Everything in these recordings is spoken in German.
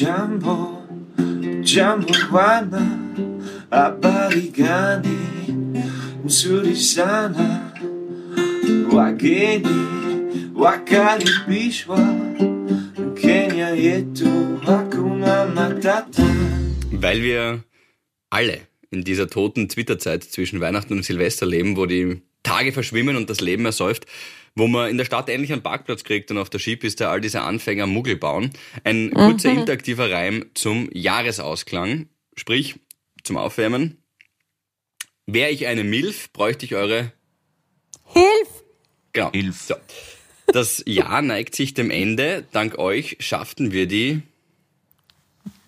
Jambo, Jambo wana, habari gani nzuri sana, wageni wakaribishwa Kenya yetu, hakuna matata. Weil wir alle in dieser toten Twitter-Zeit zwischen Weihnachten und Silvester leben, wo die Tage verschwimmen und das Leben ersäuft, wo man in der Stadt endlich einen Parkplatz kriegt und auf der Skipiste all diese Anfänger Muggel bauen. Ein kurzer interaktiver Reim zum Jahresausklang, sprich zum Aufwärmen. Wäre ich eine Milf, bräuchte ich eure... Hilf! Genau. Hilf. So. Das Jahr neigt sich dem Ende. Dank euch schafften wir die,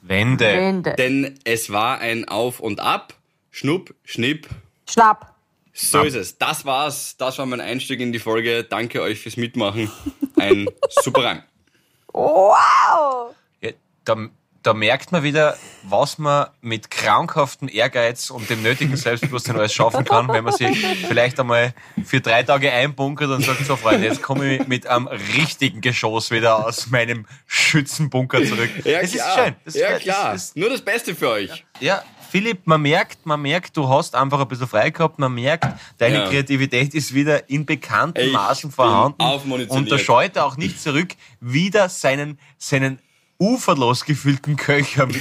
Wende. Ende. denn es war ein Auf und Ab. Schnupp, Schnipp, Schnapp. So ist es. Das war's. Das war mein Einstieg in die Folge. Danke euch fürs Mitmachen. Ein super Reim. Wow! Ja, da, da merkt man wieder, was man mit krankhaftem Ehrgeiz und dem nötigen Selbstbewusstsein alles schaffen kann, wenn man sich vielleicht einmal für drei Tage einbunkert und sagt, so Freunde, jetzt komme ich mit einem richtigen Geschoss wieder aus meinem Schützenbunker zurück. es ist schön. Das ja, ist, klar. Das ist, Nur das Beste für euch. ja, Philipp, man merkt, man merkt, du hast einfach ein bisschen frei gehabt, man merkt, deine Ja. Kreativität ist wieder in bekannten Ich Maßen vorhanden. Und da scheut er auch nicht zurück, wieder seinen, seinen uferlos gefüllten Köcher mit,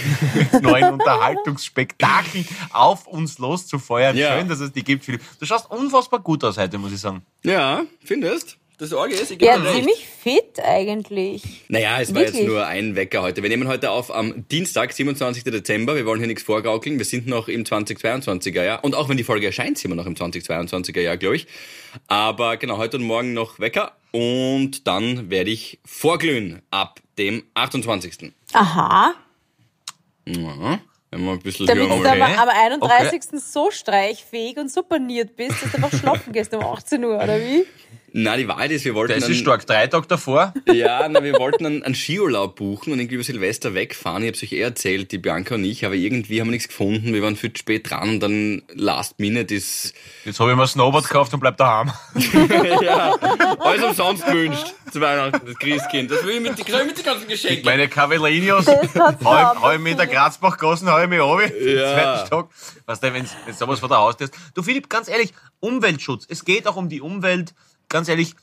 mit neuen Unterhaltungsspektakeln auf uns loszufeuern. Ja. Schön, dass es die gibt, Philipp. Du schaust unfassbar gut aus heute, muss ich sagen. Ja, findest? Das Orge ist, ich gebe Ja, ziemlich fit eigentlich. Naja, es war jetzt Wirklich? nur ein Wecker heute. Wir nehmen heute auf am Dienstag, 27. Dezember. Wir wollen hier nichts vorgaukeln. Wir sind noch im 2022er Jahr. Und auch wenn die Folge erscheint, sind wir noch im 2022er Jahr, glaube ich. Aber genau, heute und morgen noch Wecker. Und dann werde ich vorglühen ab dem 28. Aha. Ja, wenn wir ein bisschen Damit höher du aber am 31. so streichfähig und supporniert bist, dass du einfach schlafen gehst um 18 Uhr, oder wie? Na, die Wahrheit ist, wir wollten Das einen- ist stark. Drei Tage davor. Ja, na, wir wollten einen, einen Skiurlaub buchen und irgendwie über Silvester wegfahren. Ich habe euch eh erzählt, die Bianca und ich, aber irgendwie haben wir nichts gefunden. Wir waren viel zu spät dran und dann Last Minute ist Jetzt habe ich mir ein Snowboard gekauft und bleib daheim. ja, alles umsonst gewünscht zu Weihnachten, das Christkind. Das will ich mit, die, mit den ganzen Geschenken. Meine mich in der Grazbach gassen, hau ich mich runter. Ja. Zweiten Stock. Weißt du, wenn wenn sowas vor der Haustür ist. Du Philipp, ganz ehrlich, Umweltschutz. Es geht auch um die Umwelt. Ganz ehrlich,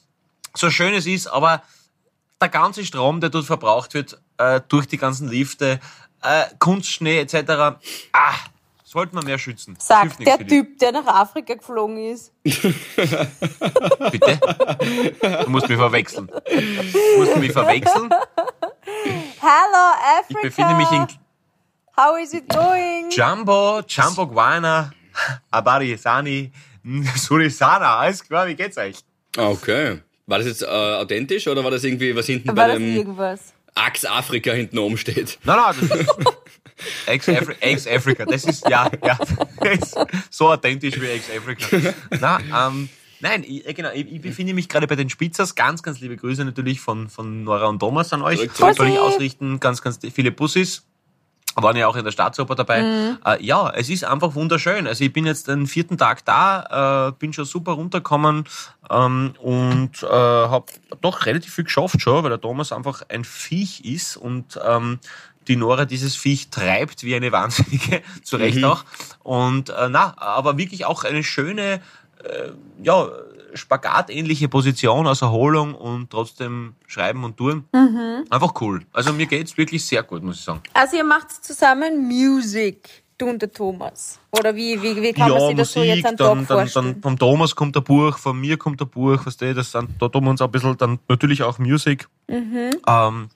so schön es ist, aber der ganze Strom, der dort verbraucht wird, äh, durch die ganzen Lifte, äh, Kunstschnee etc., ah, sollte man mehr schützen. Sagt der. Typ, der nach Afrika geflogen ist. Bitte? Du musst mich verwechseln. Du musst mich verwechseln. Hello, Ich Africa! befinde mich in How is it going? Jumbo, Jumbo Guana, Abari Sani, Surisana. Alles klar, wie geht's euch? Ah, Okay. War das jetzt äh, authentisch oder war das irgendwie, was hinten War bei dem irgendwas? Axe Afrika hinten oben steht? Nein, nein, das ist Ex-Afri- Ex-Africa. Das ist, ja, ja, das ist so authentisch wie Ex-Africa. Nein, ähm, nein, ich, äh, genau, ich, ich befinde mich gerade bei den Spitzers. Ganz, ganz liebe Grüße natürlich von, von Nora und Thomas an euch. Soll ich ausrichten, ganz, ganz viele Bussis. Waren ja auch in der Staatsoper dabei. Äh, ja, es ist einfach wunderschön. Also ich bin jetzt den vierten Tag da, äh, bin schon super runtergekommen ähm, und äh, habe doch relativ viel geschafft schon, weil der Thomas einfach ein Viech ist und ähm, die Nora dieses Viech treibt wie eine Wahnsinnige, zu Recht auch. Und äh, na, aber wirklich auch eine schöne, äh, ja, spagatähnliche Position aus Erholung und trotzdem schreiben und tun. Einfach cool. Also mir geht's wirklich sehr gut, muss ich sagen. Also ihr macht zusammen Music, du und der Thomas. Oder wie, wie, wie kann man sich das so jetzt an dann, Tag vorstellen? dann vom Thomas kommt ein Buch, von mir kommt ein Buch, was du, das sind, da tun wir uns ein bisschen dann natürlich auch Musik. Mhm. Ähm,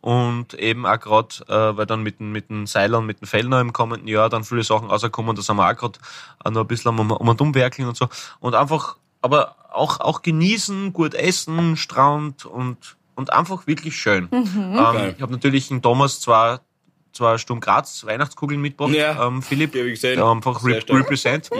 und eben auch gerade, äh, weil dann mit, den- mit den Seilern, mit den Fellner im kommenden Jahr dann viele Sachen rauskommen, da sind wir auch gerade äh, noch ein bisschen um, um und umwerkeln und so. Und einfach, aber auch, auch genießen, gut essen, Strand und, und einfach wirklich schön. Mhm. Ähm, ich habe natürlich den Thomas zwar, zwar Sturm Graz Weihnachtskugeln mitgebracht, Ja. ähm, Philipp. Ich gesehen. Ja, einfach Sehr re stark. represent.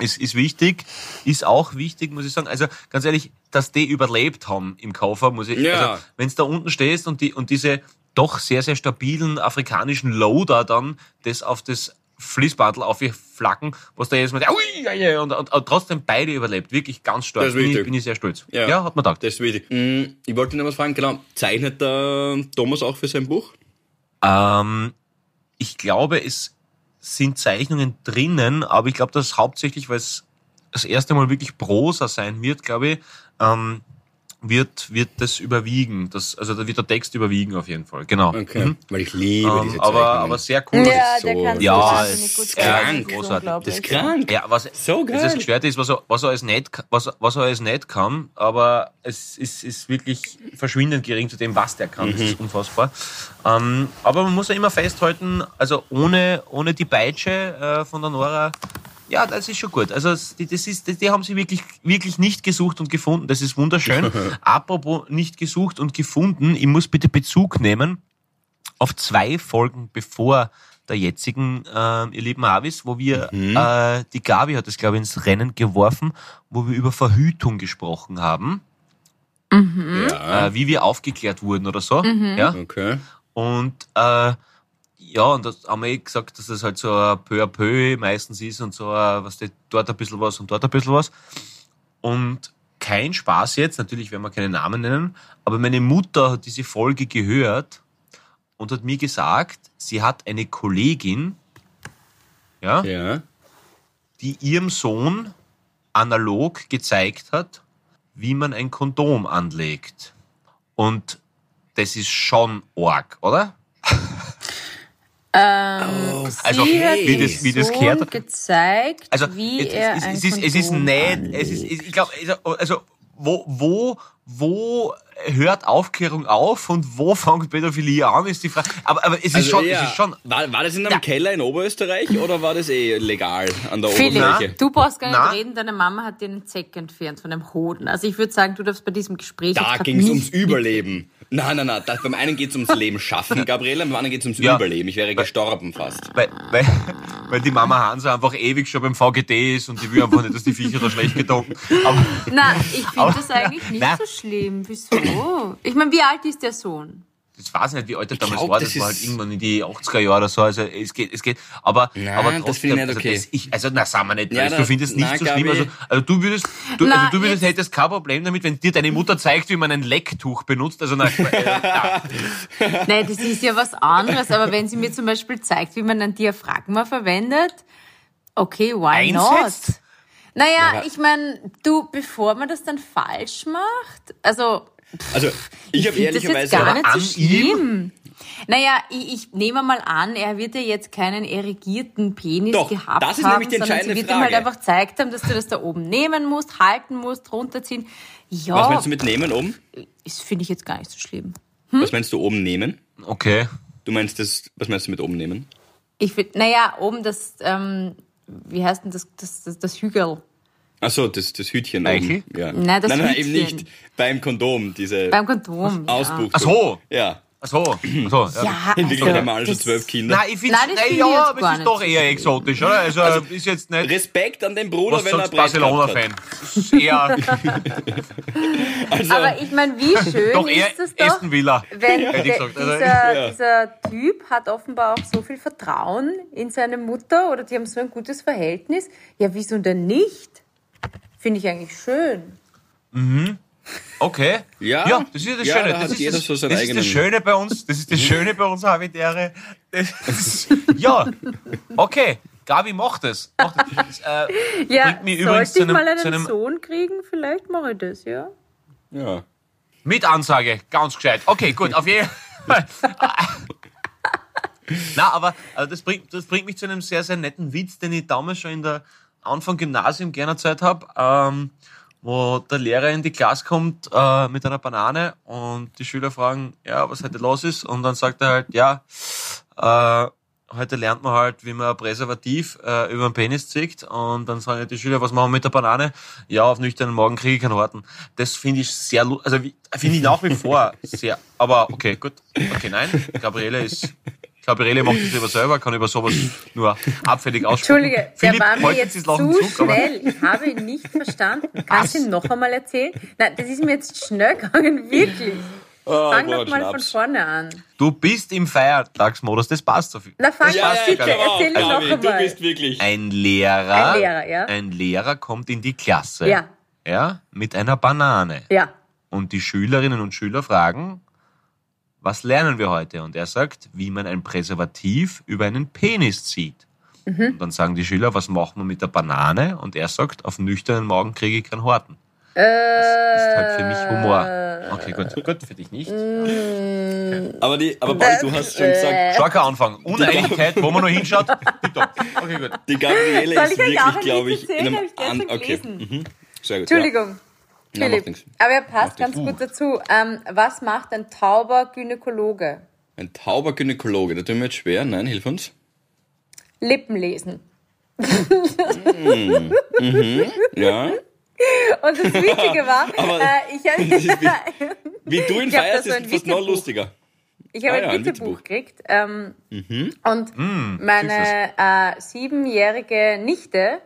Ist, ist wichtig. Ist auch wichtig, muss ich sagen. Also ganz ehrlich, dass die überlebt haben im Koffer, muss ich. Ja. Also, wenn da unten stehst und die und diese doch sehr, sehr stabilen afrikanischen Loader dann das auf das Fließbandel aufgeflacken, was da jedes Mal, ui, ja, ja, und, und, und trotzdem beide überlebt. Wirklich ganz stark. Das ist bin, ich, wichtig. bin ich sehr stolz. Ja. Ja, hat man gedacht. Das ist wichtig. Mm, Ich wollte noch was fragen, genau. Zeichnet der Thomas auch für sein Buch? Ähm, ich glaube, es sind Zeichnungen drinnen, aber ich glaube, dass hauptsächlich, weil es das erste Mal wirklich Prosa sein wird, glaube ich, ähm, wird, wird das überwiegen. Das, also da wird der Text überwiegen auf jeden Fall. Genau. Okay. Mhm. Weil ich liebe Ähm, diese aber, Zeichnungen. aber sehr cool. Ja, ist so- Ja, gut ist krank, Das ist großartig. Das ist krank. Ja, was, So geil. Das Gestörte ist, was er, was er alles nicht, was, was er alles nicht kann, aber es ist, ist wirklich verschwindend gering zu dem, was der kann. Das Mhm. ist unfassbar. Ähm, aber man muss ja immer festhalten, also ohne, ohne die Peitsche äh, von der Nora, ja, das ist schon gut. Also das ist, die, haben sie wirklich, wirklich nicht gesucht und gefunden. Das ist wunderschön. Apropos nicht gesucht und gefunden, ich muss bitte Bezug nehmen auf zwei Folgen bevor der jetzigen, äh, ihr lieben Avis, wo wir, äh, die Gabi hat es, glaube ich, ins Rennen geworfen, wo wir über Verhütung gesprochen haben, Ja. äh, wie wir aufgeklärt wurden oder so. Ja? Okay. Und äh, ja, und das haben wir eh gesagt, dass das halt so ein peu à peu meistens ist und so, ein, was die, dort ein bisschen was und dort ein bisschen was. Und kein Spaß jetzt, natürlich werden wir keine Namen nennen, aber meine Mutter hat diese Folge gehört und hat mir gesagt, sie hat eine Kollegin, ja, Ja. die ihrem Sohn analog gezeigt hat, wie man ein Kondom anlegt. Und das ist schon arg, oder? Ähm, Also, sie hat wie das- wie das Sohn gehört hat. gezeigt, Also wie es, er es, ein es, ist, es ist nicht, es ist, ich glaube, also wo, wo, wo hört Aufklärung auf und wo fängt Pädophilie an, ist die Frage. Aber, aber es ist Also schon, eher- es ist schon. War, war das in einem Keller in Oberösterreich oder war das eh legal an der Philipp, Oberfläche? du brauchst gar nicht Na? reden, deine Mama hat dir einen Zeck entfernt von dem Hoden. Also ich würde sagen, du darfst bei diesem Gespräch Da ging es ums Überleben. Nein, nein, nein. Das, beim einen geht es ums Leben schaffen, Gabriele, beim anderen geht es ums Ja. Überleben. Ich wäre gestorben fast. Weil, weil, weil die Mama Hansa einfach ewig schon beim VGT ist und die will einfach nicht, dass die Viecher da schlecht getrunken. Aber Nein, ich finde das eigentlich nicht Nein. so schlimm. Wieso? Ich meine, wie alt ist der Sohn? Das weiß ich nicht, wie alt er damals glaub, war. das Das war halt irgendwann in die 80er Jahre oder so. Also es geht, es geht. Aber, Nein, aber das trotzdem, finde ich nicht also, okay. das, ich, also na, sagen wir nicht. Ja, also, du findest nicht na, so schlimm. Also, also du würdest, du, Na, also du würdest, jetzt- hättest kein Problem damit, wenn dir deine Mutter zeigt, wie man ein Lecktuch benutzt. Also na, äh, ja. Nein, das ist ja was anderes. Aber wenn sie mir zum Beispiel zeigt, wie man ein Diaphragma verwendet, okay, why Einsetzt? not? Naja, Ja. ich meine, du, bevor man das dann falsch macht, also Also, ich habe finde das jetzt ehrlicherweise... gar nicht so an schlimm. Naja, ich, ich nehme mal an, er wird ja jetzt keinen erigierten Penis Doch, gehabt das ist haben, nämlich die sondern sie entscheidende wird ihm halt Frage. einfach gezeigt haben, dass du das da oben nehmen musst, halten musst, runterziehen. Ja, Was meinst du mit nehmen um? das finde ich jetzt gar nicht so schlimm. Was meinst du oben nehmen? Okay. Du meinst das, was meinst du mit oben nehmen? Ich finde, naja, oben das, ähm, wie heißt denn das, das, das, das Hügel? Ach so, das, das Hütchen Eichel? oben. Ja. Nein, das nein, nein, eben Hütchen. nicht. Beim Kondom, diese Beim Kondom. ja. Ausbuchtung. Ach so. Ja. Ach so. Ach so. Ja. Ja, In Wirklichkeit haben wir also, alle schon zwölf Kinder. Nein, ich finde finde ich ja, aber es ist doch so eher exotisch, oder? Also, ist jetzt nicht. Respekt an den Bruder, wenn er Barcelona-Fan? eher, Also, Aber ich meine, wie schön doch eher ist es doch, Aston Villa. wenn der, gesagt. Also, dieser, ja. dieser Typ hat offenbar auch so viel Vertrauen in seine Mutter oder die haben so ein gutes Verhältnis. Ja, wieso denn nicht? Finde ich eigentlich schön. Okay. Ja. ja, das ist das Ja, Schöne. da Das, ist das, so das ist das Schöne bei uns. Das ist das Schöne bei uns Habitäre. Ja, okay. Gabi macht es. Macht es. Das, äh, Ja, bringt mich übrigens zu ich einem, mal einen zu einem Sohn kriegen, vielleicht mache ich das, ja. ja. mit Ansage. Ganz gescheit. Okay, gut, auf jeden Fall. Na, aber also das, bringt, das bringt mich zu einem sehr, sehr netten Witz, den ich damals schon in der Anfang Gymnasium gerne Zeit habe, ähm, wo der Lehrer in die Klasse kommt äh, mit einer Banane und die Schüler fragen, ja, was heute los ist und dann sagt er halt, ja, äh, heute lernt man halt, wie man Präservativ äh, über den Penis zieht und dann sagen die Schüler, was machen wir mit der Banane? Ja, auf nüchternen Morgen kriege ich keinen Horten. Das finde ich sehr, also finde ich nach wie vor sehr, aber okay, gut, okay, nein, Gabriele ist, Gabriele macht das lieber selber, kann über sowas nur abfällig aussprechen. Entschuldige, Philipp, der war mir jetzt ist zu Zug, schnell. Ich habe ihn nicht verstanden. Kannst du ihn noch einmal erzählen? Nein, das ist mir jetzt schnell gegangen, wirklich. Oh, Fang Gott, doch mal von Schnaps. vorne an. du bist im Feiertagsmodus, das passt so viel. Na, fang Ja, mal ja, bitte, genau. erzähl ihn noch Gabi, du einmal. bist wirklich... Ein Lehrer, Ein Lehrer, ja. ein Lehrer kommt in die Klasse. Ja. Ja, mit einer Banane. Ja, Und die Schülerinnen und Schüler fragen, was lernen wir heute? Und er sagt, wie man ein Präservativ über einen Penis zieht. Mhm. Und dann sagen die Schüler, was machen wir mit der Banane? Und er sagt, auf nüchternen Magen kriege ich keinen Horten. Äh, Das ist halt für mich Humor. Okay, gut, gut, für dich nicht. Aber, die, aber Paul, du hast schon gesagt, Starker Anfang. Uneinigkeit, wo man nur hinschaut. Okay, gut. die Gabriele ist wirklich, glaube ich, in einem ich gestern an- Okay. gelesen. Mhm. Sehr gut. Entschuldigung. Ja. Nein, Philipp. nichts. Aber er passt ganz gut dazu. Ähm, was macht ein tauber Gynäkologe? Ein tauber Gynäkologe, da tun wir jetzt schwer. Nein, hilf uns. Lippen lesen. Ja. Und das Witzige war, Aber äh, ich habe das ist Wie du ihn feierst, so ein ist fast noch lustiger. Ich habe Ah ja, ein Witzebuch gekriegt. Ähm, Mhm. Und meine äh, siebenjährige Nichte,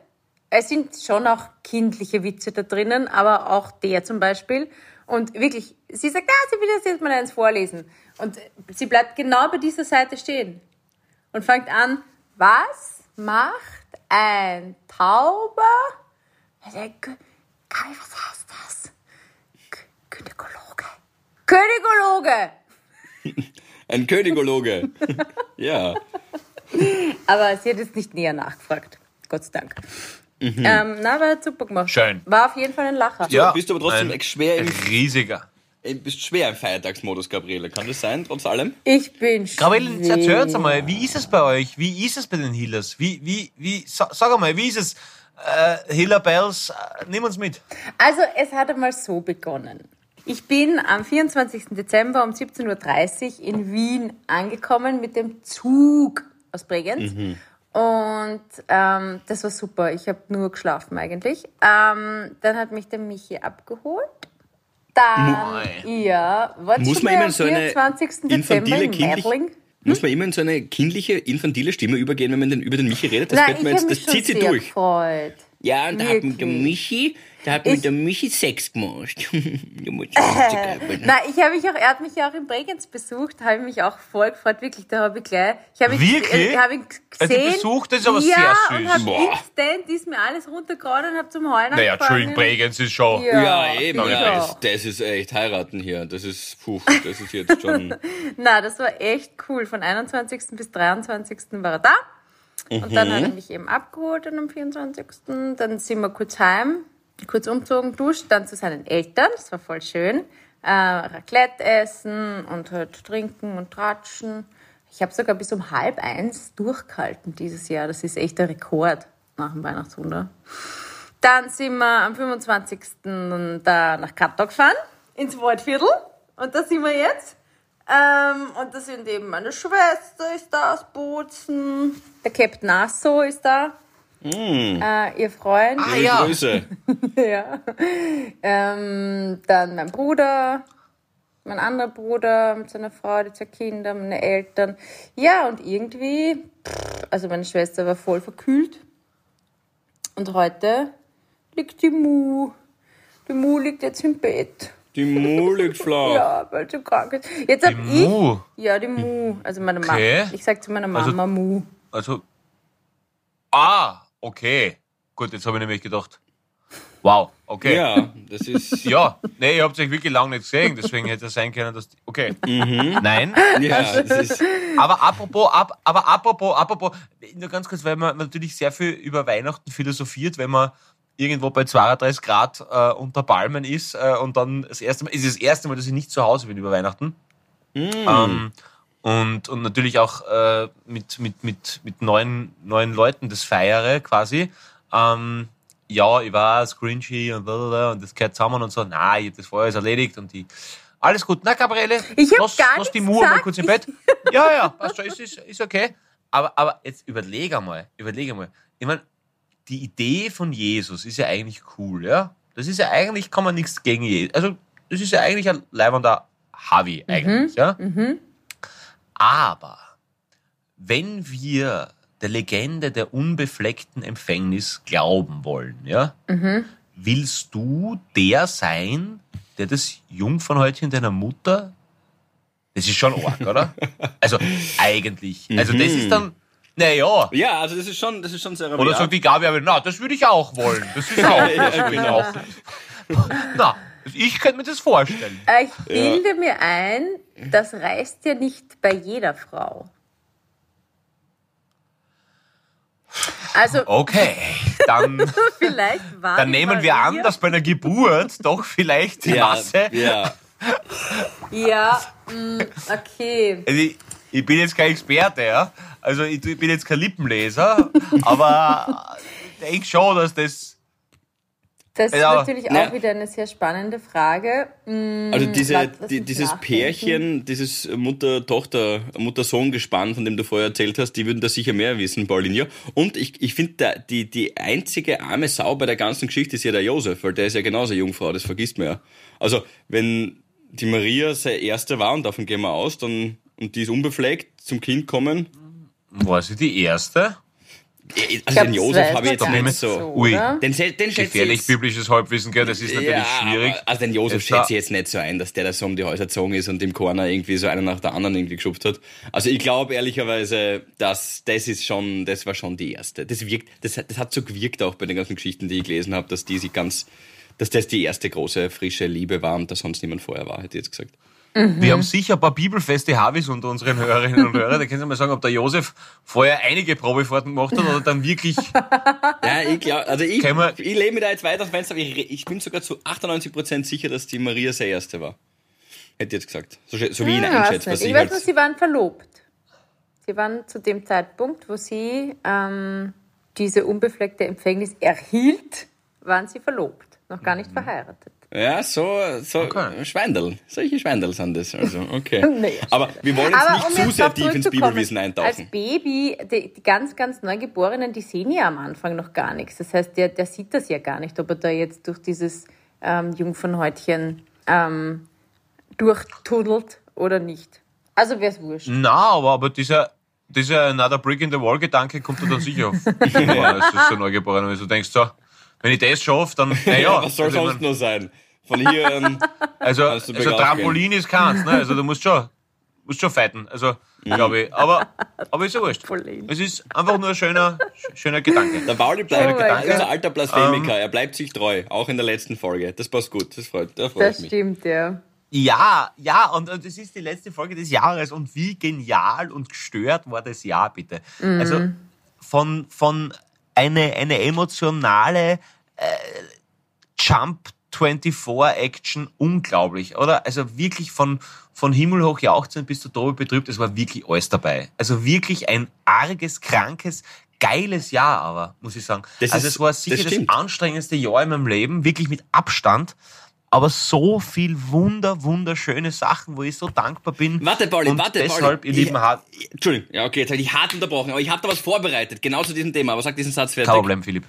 es sind schon auch kindliche Witze da drinnen, aber auch der zum Beispiel. Und wirklich, sie sagt, ah, sie will das jetzt mal eins vorlesen. Und sie bleibt genau bei dieser Seite stehen und fängt an, was macht ein Tauber? Ich sag, "Gü- Gabi, was heißt das? Gynäkologe. Gynäkologe! Ein Königologe. ja. Aber sie hat jetzt nicht näher nachgefragt. Gott sei Dank. Ähm, na, war super gemacht. Schön. War auf jeden Fall ein Lacher. Ja. bist du aber trotzdem ein schwer im, riesiger. bist schwer im Feiertagsmodus, Gabriele. Kann das sein, trotz allem? Ich bin schwer. erzähl uns einmal, wie ist es bei euch? Wie ist es bei den Healers? Wie, wie, wie, sa- sag einmal, wie ist es? Äh, Healer Bells, äh, nimm uns mit. Also, es hat einmal so begonnen. Ich bin am 24. Dezember um 17.30 Uhr in Wien angekommen mit dem Zug aus Bregenz. Und ähm, das war super. Ich habe nur geschlafen eigentlich. Ähm, dann hat mich der Michi abgeholt. Dann, ja, war Muss man immer so eine 24. Dezember infantile, in kindlich, Meidling. muss man immer in so eine kindliche, infantile Stimme übergehen, wenn man den, über den Michi redet? Das, Nein, ich mir habe jetzt, das zieht sie durch. gefreut. Ja, und da hat mit der Wirklich. Michi, da hat Ich- mit der Michi Sex gemacht. Da muss ich ich habe mich auch, er hat mich ja auch in Bregenz besucht, habe mich auch voll gefreut, wirklich, da habe ich gleich, ich habe ihn, Wirklich? Ich habe ihn Er hat dich gesehen. besucht, das ist aber ja, sehr und süß. habe Boah. instant, ist mir alles runtergehauen und habe zum Heulen Naja. Entschuldigung, Bregenz ist schon. Ja, Ja, eben. ich Ja, das, das ist echt heiraten hier. Das ist, puh, das ist jetzt schon. Na, das war echt cool. Von 21. bis 23. war er da. Und dann hat er mich eben abgeholt am 24. Dann sind wir kurz heim, kurz umzogen, duscht, dann zu seinen Eltern. Das war voll schön. Äh, Raclette essen und halt trinken und tratschen. Ich habe sogar bis um halb eins durchgehalten dieses Jahr. Das ist echt ein Rekord nach dem Weihnachtswunder. Dann sind wir am 25. da nach Kattau gefahren, ins Waldviertel. Und da sind wir jetzt. Ähm, und da sind eben meine Schwester ist da aus Bozen, der Captain Nasso ist da, äh, ihr Freund. Ah, Liebe ja. Grüße. Ja. Ähm, dann mein Bruder, mein anderer Bruder mit seiner Frau, die zwei Kinder, meine Eltern. Ja, und irgendwie, also meine Schwester war voll verkühlt. Und heute liegt die Mu. Die Mu liegt jetzt im Bett. Die Mu liegt flach. Ja, weil sie krank ist. Jetzt hab Die Mu? ich. Ja, die Mu. Also meine Okay. Mama. Ich sag zu meiner Also- Mama Mu. Also. Ah, okay. Gut, jetzt habe ich nämlich gedacht. Wow, okay. Ja, das ist. Ja, nee, ihr habt euch wirklich lange nicht gesehen, deswegen hätte es sein können, dass. Die, okay. Nein. Ja, das ist. Aber apropos, ab, aber apropos, apropos, nur ganz kurz, weil man natürlich sehr viel über Weihnachten philosophiert, wenn man irgendwo bei 32 Grad äh, unter Palmen ist äh, und dann das erste Mal, ist das erste Mal, dass ich nicht zu Hause bin über Weihnachten. Ähm, und, und natürlich auch äh, mit, mit, mit, mit neuen, neuen Leuten das feiere quasi. Ähm, ja, ich war cringy und blablabla und das gehört zusammen und so. Na, ich hab das vorher ist erledigt und die. Alles gut. Na, Gabriele, Ich hab lass, gar lass die nichts Mu mal kurz im Bett. Ja, ja, passt schon, ist, ist, ist okay. Aber, aber jetzt überlege einmal, überlege einmal. Ich meine, die Idee von Jesus ist ja eigentlich cool, ja? Das ist ja eigentlich, kann man nichts gegen Jesus. Also, das ist ja eigentlich ein leibender Harvey eigentlich, ja? Aber wenn wir der Legende der unbefleckten Empfängnis glauben wollen, ja, willst du der sein, der das Jungfernhäutchen deiner Mutter? Das ist schon arg, oder? Also eigentlich. Also das ist dann, naja. Ja, also das ist schon, das ist schon sehr Oder sagt die Gabi aber, na, das würde ich auch wollen. Das ist auch, Ja, das würde ich genau. auch. Na, Ich könnte mir das vorstellen. Äh, Ich bilde mir ein, das reißt ja nicht bei jeder Frau. Also Okay, dann, vielleicht war dann nehmen wir an, dass bei einer Geburt doch vielleicht die Masse. ja. Ja, mh, okay. Also ich, bin jetzt kein Experte, ja. Also ich, ich bin jetzt kein Lippenleser, aber ich denke schon, dass das. Das ist Ja, natürlich auch na- wieder eine sehr spannende Frage. Mm, Also diese, die, dieses. Pärchen, dieses Mutter-Tochter, Mutter-Sohn-Gespann, von dem du vorher erzählt hast, die würden da sicher mehr wissen, Paulinia. Und ich, ich finde, die, die einzige arme Sau bei der ganzen Geschichte ist ja der Josef, weil der ist ja genauso Jungfrau, das vergisst man ja. Also, wenn die Maria seine erste war, und davon gehen wir aus, dann, und die ist unbefleckt zum Kind kommen, War sie die erste? also glaub, den Josef habe ich jetzt nicht gar so. Ui. Den, den schätze ich Gefährlich jetzt, biblisches Halbwissen, gell? Das ist natürlich ja, schwierig. Also den Josef schätze ich jetzt nicht so ein, dass der da so um die Häuser gezogen ist und im Corner irgendwie so einen nach der anderen irgendwie geschubst hat. Also ich glaube ehrlicherweise, dass das ist schon, das war schon die erste. Das wirkt, das, hat- das hat so gewirkt auch bei den ganzen Geschichten, die ich gelesen habe, dass die sich ganz, dass das die erste große frische Liebe war und da sonst niemand vorher war, hätte ich jetzt gesagt. Wir haben sicher ein paar bibelfeste Havis unter unseren Hörerinnen und Hörern. Da können Sie mal sagen, ob der Josef vorher einige Probefahrten gemacht hat oder dann wirklich. Ja, ich glaube, also ich, ich lebe mir da jetzt weiter aus Fenster, aber ich, ich bin sogar zu 98% sicher, dass die Maria seine erste war. Hätte ich jetzt gesagt. So, so wie ich ihn Ja, was ich ich weiß halt. nur, sie waren verlobt. Sie waren zu dem Zeitpunkt, wo sie ähm, diese unbefleckte Empfängnis erhielt, waren sie verlobt, noch gar nicht Mhm. verheiratet. Ja, so, so Okay. Schweindel. Solche Schweindel sind das. Also, okay. Nee, Aber wir wollen jetzt Aber nicht um zu jetzt sehr tief ins Bibelwissen Als eintauchen. Baby, die, die ganz, ganz Neugeborenen, die sehen ja am Anfang noch gar nichts. Das heißt, der, der sieht das ja gar nicht, ob er da jetzt durch dieses ähm, Jungfernhäutchen ähm, durchtunnelt oder nicht. Also wäre es wurscht. Na, aber, aber dieser, dieser Another Brick in the Wall Gedanke kommt dir dann sicher. Das ist so neugeboren. Wenn du denkst, so, wenn ich das schaffe, dann, naja. Ja, was soll also, sonst nur sein? Von hier an. Also, Kannst du also Trampolin ist keins, ne? Also du musst schon, musst schon fighten. Also, glaube ich. Aber, aber ist ja wurscht. Es ist einfach nur ein schöner, schöner Gedanke. Der Pauli bleibt Oh unser alter Blasphemiker. er bleibt sich treu. Auch in der letzten Folge. Das passt gut. Das freut, da freut Das mich. stimmt, ja. Ja, ja, und, und es ist die letzte Folge des Jahres und wie genial und gestört war das Jahr, bitte. Also von, von eine, eine emotionale äh, Jump 24 Action unglaublich, oder? Also wirklich von, von Himmel hoch jauchzend bis zu Tode betrübt, es war wirklich alles dabei. Also wirklich ein arges, krankes, geiles Jahr aber, muss ich sagen. Das also ist- es war das sicher das, stimmt. anstrengendste Jahr in meinem Leben, wirklich mit Abstand. Aber so viel wunder, wunderschöne Sachen, wo ich so dankbar bin. Warte, Pauli, und warte, deshalb, Pauli. ihr lieben Hart, Entschuldigung, ja, okay, jetzt habe ich hart unterbrochen, aber ich habe da was vorbereitet, genau zu diesem Thema. Aber sag diesen Satz fertig. kein Problem, Philipp.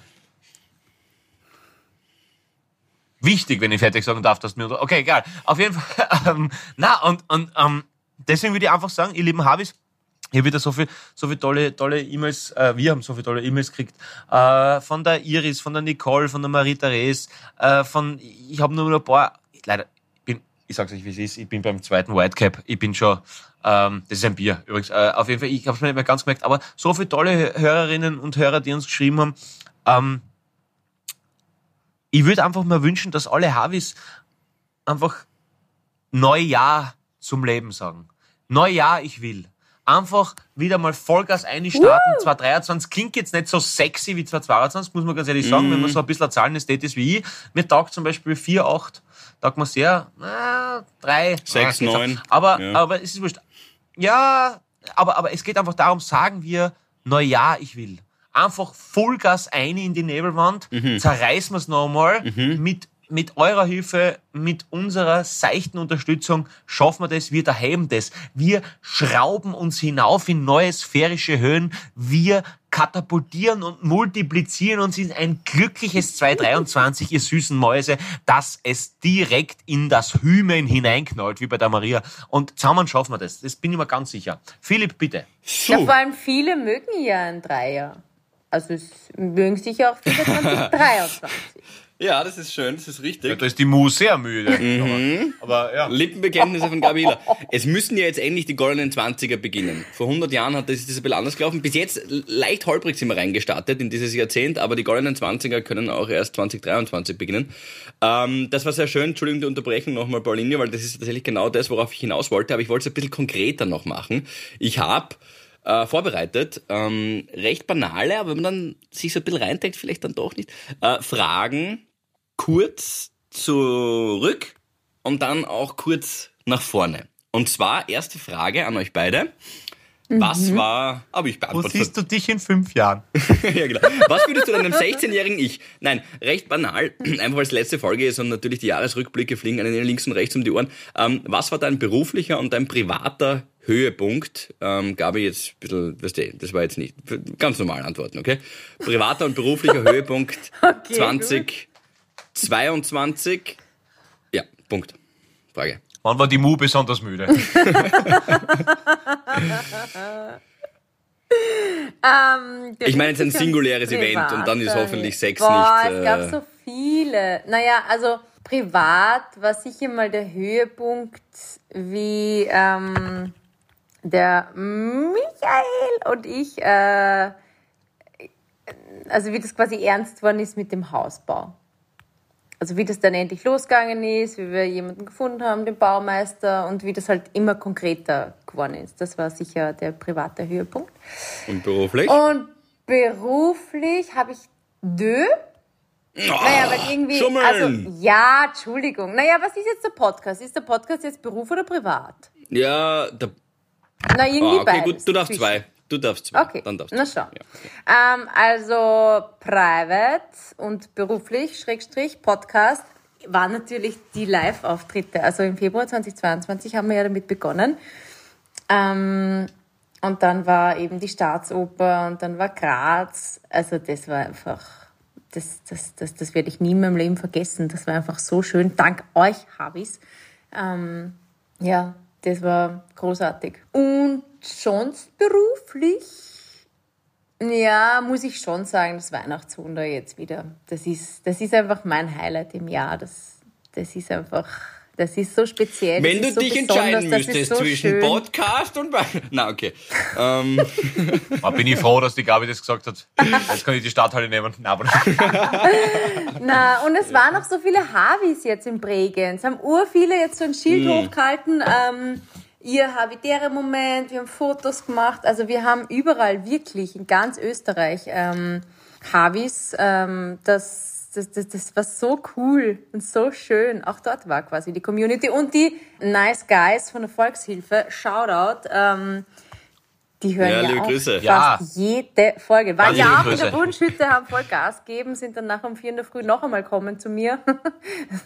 Wichtig, wenn ich fertig sagen darf, dass mir. Okay, egal. Auf jeden Fall. Ähm, na, und, und ähm, deswegen würde ich einfach sagen, ihr lieben Habis, hier wieder so viel, so viel tolle, tolle E-Mails, äh, wir haben so viele tolle E-Mails gekriegt, äh, von der Iris, von der Nicole, von der Marie-Therese, äh, von, ich habe nur ein paar, leider, ich bin, ich sag's euch, wie es ist, ich bin beim zweiten Whitecap, ich bin schon, ähm, das ist ein Bier übrigens, äh, auf jeden Fall, ich habe es mir nicht mehr ganz gemerkt, aber so viele tolle Hörerinnen und Hörer, die uns geschrieben haben, ähm, ich würde einfach mal wünschen, dass alle Havis einfach Neujahr zum Leben sagen. Neujahr, ich will. Einfach wieder mal Vollgas einstarten. 2023 klingt jetzt nicht so sexy wie 2022, muss man ganz ehrlich sagen, wenn man so ein bisschen Zahlenästhet ist wie ich. Mir taugt zum Beispiel 4, 8, taugt mir sehr, na, 3, Sechs, neun. Aber, Ja. aber es ist wurscht. Ja, aber, aber es geht einfach darum, sagen wir, Neujahr, ich will. Einfach Vollgas ein in die Nebelwand, zerreißen wir es nochmal mit, mit eurer Hilfe, mit unserer seichten Unterstützung schaffen wir das, wir erheben das. Wir schrauben uns hinauf in neue sphärische Höhen, wir katapultieren und multiplizieren uns in ein glückliches 2023, ihr süßen Mäuse, dass es direkt in das Hymen hineinknallt, wie bei der Maria. Und zusammen schaffen wir das. Das bin ich mir ganz sicher. Philipp, bitte. Ja, So, vor allem viele mögen ja ein Dreier. Also es mögen sich ja auch viele 2023. Ja, das ist schön, das ist richtig. Ja, da ist die Mu sehr müde. Aber, aber ja. Lippenbekenntnisse von Gabi Hiller. Es müssen ja jetzt endlich die goldenen 20er beginnen. Vor 100 Jahren hat das, das ein bisschen anders gelaufen. Bis jetzt leicht holprig sind wir reingestartet in dieses Jahrzehnt, aber die goldenen 20er können auch erst 2023 beginnen. Ähm, das war sehr schön. Entschuldigung die Unterbrechung nochmal, Pauline, weil das ist tatsächlich genau das, worauf ich hinaus wollte, aber ich wollte es ein bisschen konkreter noch machen. Ich habe äh, vorbereitet. Ähm, recht banale, aber wenn man dann sich so ein bisschen reindenkt, vielleicht dann doch nicht. Äh, Fragen kurz zurück und dann auch kurz nach vorne. Und zwar erste Frage an euch beide. Was war, aber ich Wo beantworte siehst du dich in fünf Jahren? ja, genau. Was würdest du deinem 16-jährigen Ich? Nein, recht banal, einfach weil es letzte Folge ist und natürlich die Jahresrückblicke fliegen einen links und rechts um die Ohren. Ähm, was war dein beruflicher und dein privater Höhepunkt? Ähm, Gabi, jetzt ein bisschen, weißt du, das war jetzt nicht, ganz normal antworten, okay? Privater und beruflicher Höhepunkt Okay, 2022. Ja, Punkt. Frage. Wann war die Mu besonders müde? Ähm, Ich meine jetzt ein singuläres Event und dann ist hoffentlich Sex Boah, nicht, es gab äh, so viele. Naja, also privat war sicher mal der Höhepunkt, wie ähm, der Michael und ich, äh, also wie das quasi ernst worden ist mit dem Hausbau. Also wie das dann endlich losgegangen ist, wie wir jemanden gefunden haben, den Baumeister und wie das halt immer konkreter geworden ist. Das war sicher der private Höhepunkt. Und beruflich? Und beruflich habe ich Dö. Naja, weil irgendwie. Schummeln. Also, ja, Entschuldigung. Naja, was ist jetzt der Podcast? Ist der Podcast jetzt Beruf oder privat? Ja, der Na, irgendwie Ah, okay, beides. gut, du darfst zwei. Du darfst zwei. Okay, Dann darfst du na zwei. schau. Ja. Ähm, also private und beruflich, Schrägstrich, Podcast, waren natürlich die Live-Auftritte. Also im Februar 2022 haben wir ja damit begonnen. Ähm, und dann war eben die Staatsoper und dann war Graz. Also das war einfach, das, das, das, das werde ich nie in meinem Leben vergessen. Das war einfach so schön. Dank euch habe ich's. Ähm, ja, das war großartig. Und sonst beruflich? Ja, muss ich schon sagen, das Weihnachtswunder jetzt wieder. Das ist, das ist einfach mein Highlight im Jahr. Das, das ist einfach, das ist so speziell. Wenn das du ist so dich entscheiden müsstest so zwischen schön. Podcast und Na, okay. Ähm, Da bin ich froh, dass die Gabi das gesagt hat. Jetzt kann ich die Stadthalle nehmen. Nein, aber Na, und es waren auch so viele Harvis jetzt in Bregenz. Haben ur viele jetzt so ein Schild hochgehalten. Ähm, ihr habitäre Moment, wir haben Fotos gemacht. Also wir haben überall wirklich in ganz Österreich ähm, Harvis. Ähm, das, das, das, das war so cool und so schön. Auch dort war quasi die Community und die Nice Guys von der Volkshilfe. Shoutout. Ähm, die hören Ja, ja, liebe auch Grüße. fast Ja. jede Folge. Ganz ja auch in der Grüße. Wunschhütte, haben voll Gas gegeben, sind dann nachher um vier in der Früh noch einmal kommen zu mir.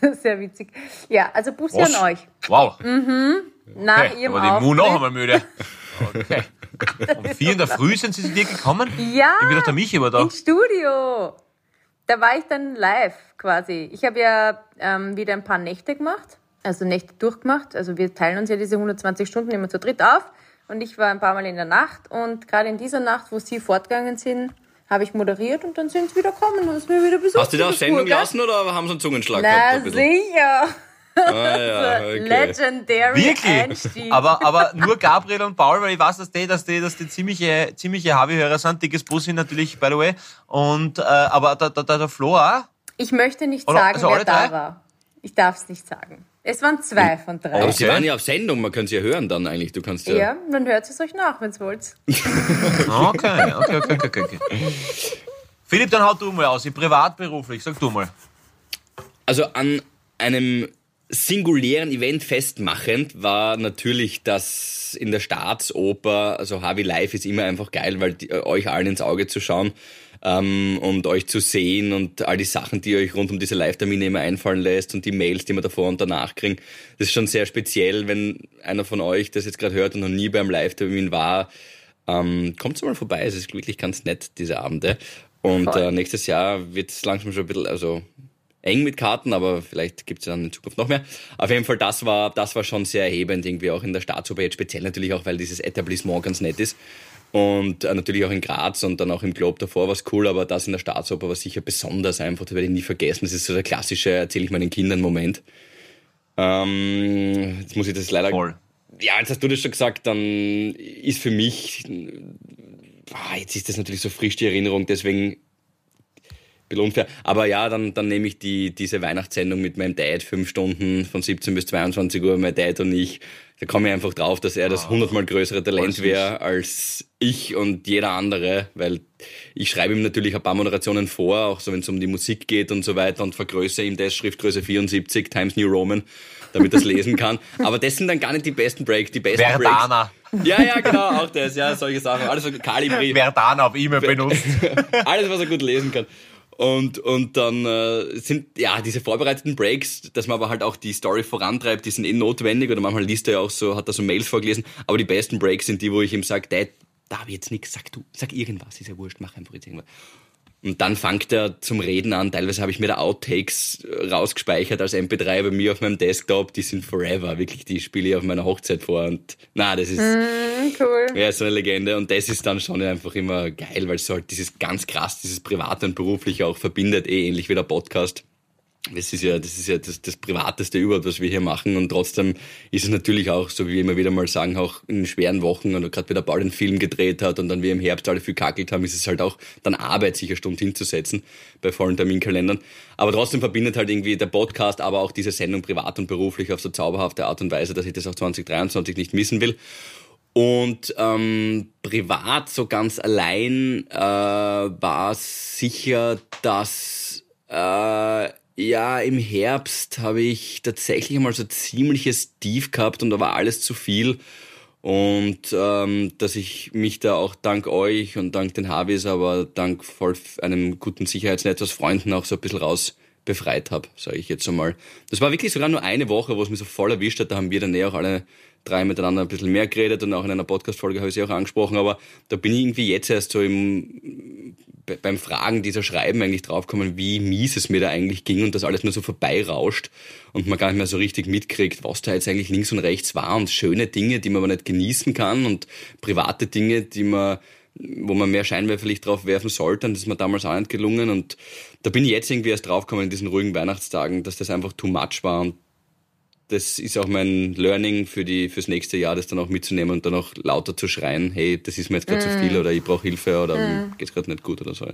Sehr witzig. Ja, also Bussi an euch. Wow. Nach Okay, ihrem aber die Mu Auftritt. noch einmal müde. Okay. Um vier in der Früh sind sie zu dir gekommen? Ja, Ich bin doch der Michi war da. ins Studio. Da war ich dann live quasi. Ich habe ja ähm, wieder ein paar Nächte gemacht, also Nächte durchgemacht. Also wir teilen uns ja diese 120 Stunden immer zu dritt auf. Und ich war ein paar Mal in der Nacht. Und gerade in dieser Nacht, wo sie fortgegangen sind, habe ich moderiert und dann sind sie wieder gekommen und haben mir wieder besucht. hast du dich auf Sendung gelassen oder haben sie einen Zungenschlag gehabt? Na ein bisschen? sicher. Ah, ja, okay. Legendary Wirklich? Einstieg. Aber, aber nur Gabriel und Paul, weil ich weiß, dass die, dass die, dass die ziemliche, ziemliche Harvey-Hörer sind. Dickes Bussi natürlich, by the way. Und, äh, aber der, der, der, der Flo auch. ich möchte nicht Oder- sagen, also wer da drei? war. Ich darf es nicht sagen. Es waren zwei von drei. Aber sie Okay. waren ja auf Sendung, man kann sie ja hören dann eigentlich. Du kannst ja. Ja, dann hört es euch nach, wenn ihr wollt. Okay, okay, okay, okay, okay. Philipp, dann haut du mal aus. Ich privat, beruflich. Sag du mal. Also an einem singulären Event festmachend war natürlich das in der Staatsoper, also Harvey Live ist immer einfach geil, weil die, äh, euch allen ins Auge zu schauen ähm, und euch zu sehen und all die Sachen, die euch rund um diese Live-Termine immer einfallen lässt und die Mails, die wir davor und danach kriegen. Das ist schon sehr speziell, wenn einer von euch das jetzt gerade hört und noch nie beim Live-Termin war. Ähm, kommt mal vorbei, es ist wirklich ganz nett, diese Abende. Und äh, nächstes Jahr wird es langsam schon ein bisschen, also eng mit Karten, aber vielleicht gibt es dann in Zukunft noch mehr. Auf jeden Fall, das war, das war schon sehr erhebend, irgendwie auch in der Staatsoper, jetzt speziell natürlich auch, weil dieses Etablissement ganz nett ist. Und äh, natürlich auch in Graz und dann auch im Globe davor war es cool, aber das in der Staatsoper war sicher besonders einfach, das werde ich nie vergessen. Das ist so der klassische, erzähle ich meinen Kindern Moment. Ähm, jetzt muss ich das leider. Voll. Ja, jetzt hast du das schon gesagt, dann ist für mich, ah, jetzt ist das natürlich so frisch die Erinnerung, deswegen bisschen unfair. Aber ja, dann, dann nehme ich die, diese Weihnachtssendung mit meinem Dad, fünf Stunden von 17 bis 22 Uhr, mein Dad und ich. Da komme ich einfach drauf, dass er das hundertmal größere Talent wäre als ich und jeder andere, weil ich schreibe ihm natürlich ein paar Moderationen vor, auch so wenn es um die Musik geht und so weiter und vergrößere ihm das Schriftgröße 74 Times New Roman, damit er es lesen kann. Aber das sind dann gar nicht die besten Breaks, die besten Verdana. Breaks. Ja, ja, genau, auch das, ja, solche Sachen. Alles so Calibri. Verdana auf E-Mail benutzt. Alles, was er gut lesen kann. Und, und dann äh, sind ja diese vorbereiteten Breaks, dass man aber halt auch die Story vorantreibt, die sind eh notwendig. Oder manchmal liest er ja auch so, hat er so Mails vorgelesen. Aber die besten Breaks sind die, wo ich ihm sage, da habe ich jetzt nichts, sag du, sag irgendwas, ist ja wurscht, mach einfach jetzt irgendwas. Und dann fängt er zum Reden an. Teilweise habe ich mir da Outtakes äh, rausgespeichert als MP3 bei mir auf meinem Desktop. Die sind forever. Wirklich, die spiele ich auf meiner Hochzeit vor. Und na, das ist Mm, cool. ja so eine Legende. Und das ist dann schon einfach immer geil, weil es so halt dieses ganz krass, dieses Private und Berufliche auch verbindet, eh ähnlich wie der Podcast. Das ist ja, das ist ja das, das Privateste überhaupt, was wir hier machen. Und trotzdem ist es natürlich auch, so wie wir immer wieder mal sagen, auch in schweren Wochen oder gerade wieder bald einen Film gedreht hat und dann wir im Herbst alle viel kackelt haben, ist es halt auch dann Arbeit, sich eine Stunde hinzusetzen bei vollen Terminkalendern. Aber trotzdem verbindet halt irgendwie der Podcast, aber auch diese Sendung privat und beruflich auf so zauberhafte Art und Weise, dass ich das auch 2023 nicht missen will. Und ähm, privat, so ganz allein, äh, war sicher, dass äh, ja, im Herbst habe ich tatsächlich mal so ziemliches Tief gehabt und da war alles zu viel. Und ähm, dass ich mich da auch dank euch und dank den Harvis, aber dank voll einem guten Sicherheitsnetz aus Freunden auch so ein bisschen raus befreit habe, sage ich jetzt einmal. Das war wirklich sogar nur eine Woche, wo es mich so voll erwischt hat. Da haben wir dann eh auch alle drei miteinander ein bisschen mehr geredet und auch in einer Podcast-Folge habe ich sie auch angesprochen, aber da bin ich irgendwie jetzt erst so im, be- beim Fragen dieser Schreiben eigentlich draufgekommen, wie mies es mir da eigentlich ging und das alles nur so vorbeirauscht und man gar nicht mehr so richtig mitkriegt, was da jetzt eigentlich links und rechts war und schöne Dinge, die man aber nicht genießen kann und private Dinge, die man wo man mehr Scheinwerferlicht drauf werfen sollte, und das ist mir damals auch nicht gelungen und da bin ich jetzt irgendwie erst draufgekommen in diesen ruhigen Weihnachtstagen, dass das einfach too much war und das ist auch mein Learning für die fürs nächste Jahr, das dann auch mitzunehmen und dann auch lauter zu schreien, hey, das ist mir jetzt gerade zu viel oder ich brauche Hilfe oder mir geht's gerade nicht gut oder so.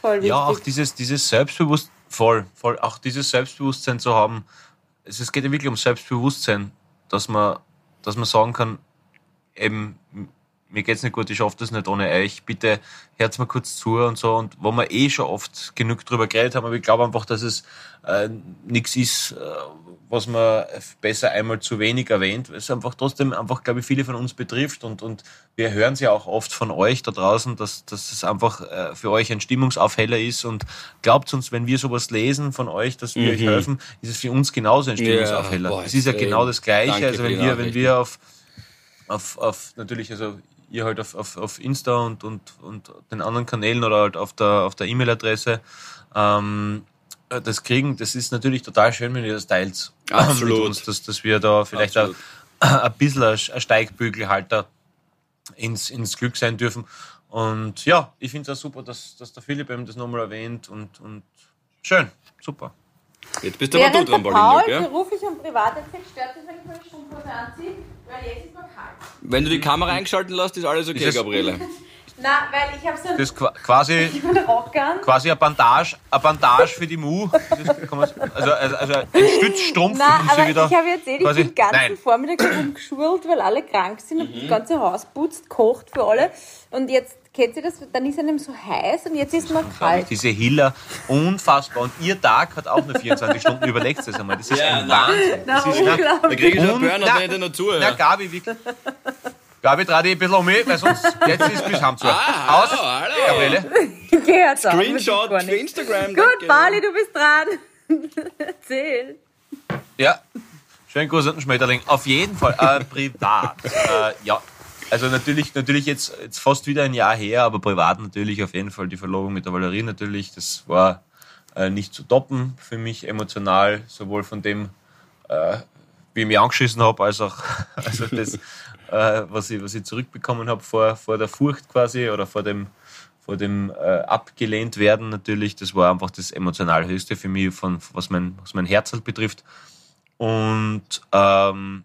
Voll wichtig. Ja, auch dieses, dieses Selbstbewusstsein, voll, voll, auch dieses Selbstbewusstsein zu haben. Es, es geht ja wirklich um Selbstbewusstsein, dass man, dass man sagen kann, eben, mir geht's nicht gut, ich schaffe das nicht ohne euch, bitte hört mir kurz zu und so. Und wo wir eh schon oft genug drüber geredet haben, aber ich glaube einfach, dass es äh, nichts ist, äh, was man besser einmal zu wenig erwähnt, weil es einfach trotzdem einfach, glaube ich, viele von uns betrifft und, und wir hören es ja auch oft von euch da draußen, dass, dass es einfach äh, für euch ein Stimmungsaufheller ist. Und glaubt uns, wenn wir sowas lesen von euch, dass wir euch helfen, ist es für uns genauso ein Stimmungsaufheller. boah, es ist ja genau das Gleiche, Danke also wenn wir, wenn wir auf, auf, auf natürlich, also ihr halt auf, auf, auf Insta und, und, und den anderen Kanälen oder halt auf der, auf der E-Mail-Adresse ähm, äh, das kriegen, das ist natürlich total schön, wenn ihr das teilt. Absolut. Mit uns, dass, dass wir da vielleicht ein, ein bisschen ein Steigbügelhalter ins, ins Glück sein dürfen. Und ja, ich finde es auch super, dass, dass der Philipp eben das nochmal erwähnt und, und schön, super. Jetzt bist aber du Während der dran, Paul Pauline, gell? beruflich und privat erzählt, stört das, wenn ich meine Strumpfhose anziehe, weil jetzt ist noch kalt. Wenn du die Kamera eingeschalten lässt, ist alles okay, Ist Gabriele. Na, weil ich habe so einen, Das ist qua- quasi, einen an. quasi ein Bandage, ein Bandage für die Mu. Das kann man- Also, also, also ein Stützstrumpf, Nein, um sie aber wieder. ich habe erzählt, ich quasi- den ganzen Nein. Vormittag rumgeschult, weil alle krank sind und Mhm. das ganze Haus putzt, kocht für alle. Und jetzt, kennt ihr das, dann ist einem so heiß und jetzt ist mir kalt. Diese Hiller, unfassbar. Und ihr Tag hat auch nur 24 Stunden, überlegt das einmal. Das ist ein Wahnsinn. Na, Das ist, na, Da kriege ich schon Burnout, na- wenn ich dir noch zuhöre. na, Gabi, wirklich. Gabi, dreh dich ein bisschen um mich, weil sonst, jetzt ist bis heim zu. Ah, Aus, hallo, hallo. Gabriele. Gehört Screenshot für. Instagram. Gut. Bali, du bist dran. Erzähl. Ja, schönen Gruß an den Schmetterling. Auf jeden Fall, äh, privat. äh, ja, also natürlich, natürlich jetzt, jetzt fast wieder ein Jahr her, aber privat natürlich auf jeden Fall die Verlobung mit der Valerie natürlich. Das war äh, nicht zu toppen für mich emotional, sowohl von dem, äh, wie ich mich angeschissen habe, als auch also das, äh, was, ich, was ich zurückbekommen habe vor, vor der Furcht quasi oder vor dem, vor dem äh, abgelehnt werden natürlich. Das war einfach das emotional Höchste für mich, von, was, mein, was mein Herz halt betrifft. Und ähm,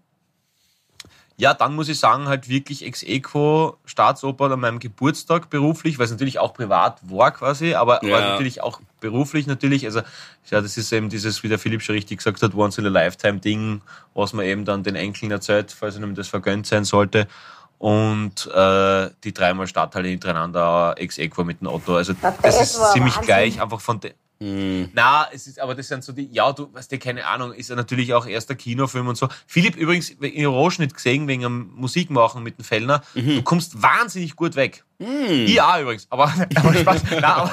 ja, dann muss ich sagen, halt wirklich ex equo Staatsoper an meinem Geburtstag beruflich, weil es natürlich auch privat war quasi, aber, Ja. aber natürlich auch beruflich natürlich. Also ja, das ist eben dieses, wie der Philipp schon richtig gesagt hat, Once in a Lifetime Ding, was man eben dann den Enkeln erzählt, falls einem das vergönnt sein sollte. Und äh, die dreimal Stadthalle hintereinander ex equo mit dem Auto. Also das das ist ziemlich Wahnsinn. gleich, einfach von de Hm. na, es ist, aber das sind so die, ja, du, weißt du, keine Ahnung, ist ja natürlich auch erster Kinofilm und so. Philipp übrigens in Rohschnitt gesehen, wegen am Musikmachen mit dem Fellner. Du kommst wahnsinnig gut weg. Ich auch übrigens, aber, aber Spaß. Na, aber,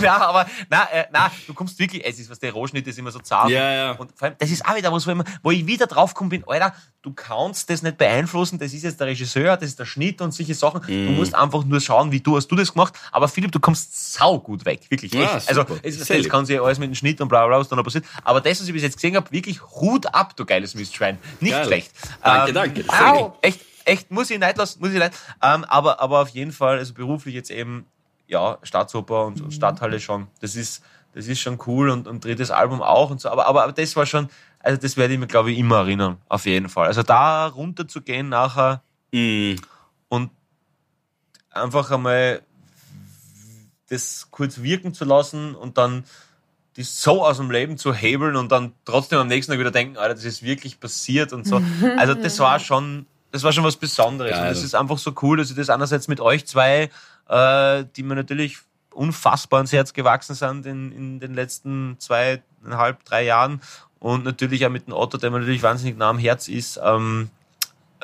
na, aber, na, äh, na, du kommst wirklich, es ist, was der Rohschnitt ist immer so zart. Ja, ja. Und vor allem, das ist auch wieder was, wo ich, immer- wo ich wieder drauf komme, bin, Alter, du kannst das nicht beeinflussen, das ist jetzt der Regisseur, das ist der Schnitt und solche Sachen. Du Mhm. musst einfach nur schauen, wie du hast du das gemacht. Aber Philipp, du kommst sau gut weg, wirklich. Ja, echt. Also, es das lieb. kann sich alles mit dem Schnitt und bla bla, bla, was dann noch passiert. Aber das, was ich bis jetzt gesehen habe, wirklich Hut ab, du geiles Mistschwein. Nicht Geil. schlecht. Danke, Ähm, danke. Au. Echt, echt, muss ich nicht lassen, muss ich nicht. Ähm, aber, aber auf jeden Fall, also beruflich jetzt eben, ja, Staatsoper und, und Stadthalle schon. Das ist, das ist schon cool und, und drittes Album auch und so. Aber, aber, aber das war schon, also das werde ich mir, glaube ich, immer erinnern. Auf jeden Fall. Also da runter zu gehen nachher Hm. und einfach einmal das kurz wirken zu lassen und dann das so aus dem Leben zu hebeln und dann trotzdem am nächsten Tag wieder denken, Alter, das ist wirklich passiert und so. Also das war schon, das war schon was Besonderes. Geil. Und das ist einfach so cool, dass ich das einerseits mit euch zwei, äh, die mir natürlich unfassbar ans Herz gewachsen sind in, in den letzten zweieinhalb, drei Jahren und natürlich auch mit dem Otto, der mir natürlich wahnsinnig nah am Herz ist, ähm,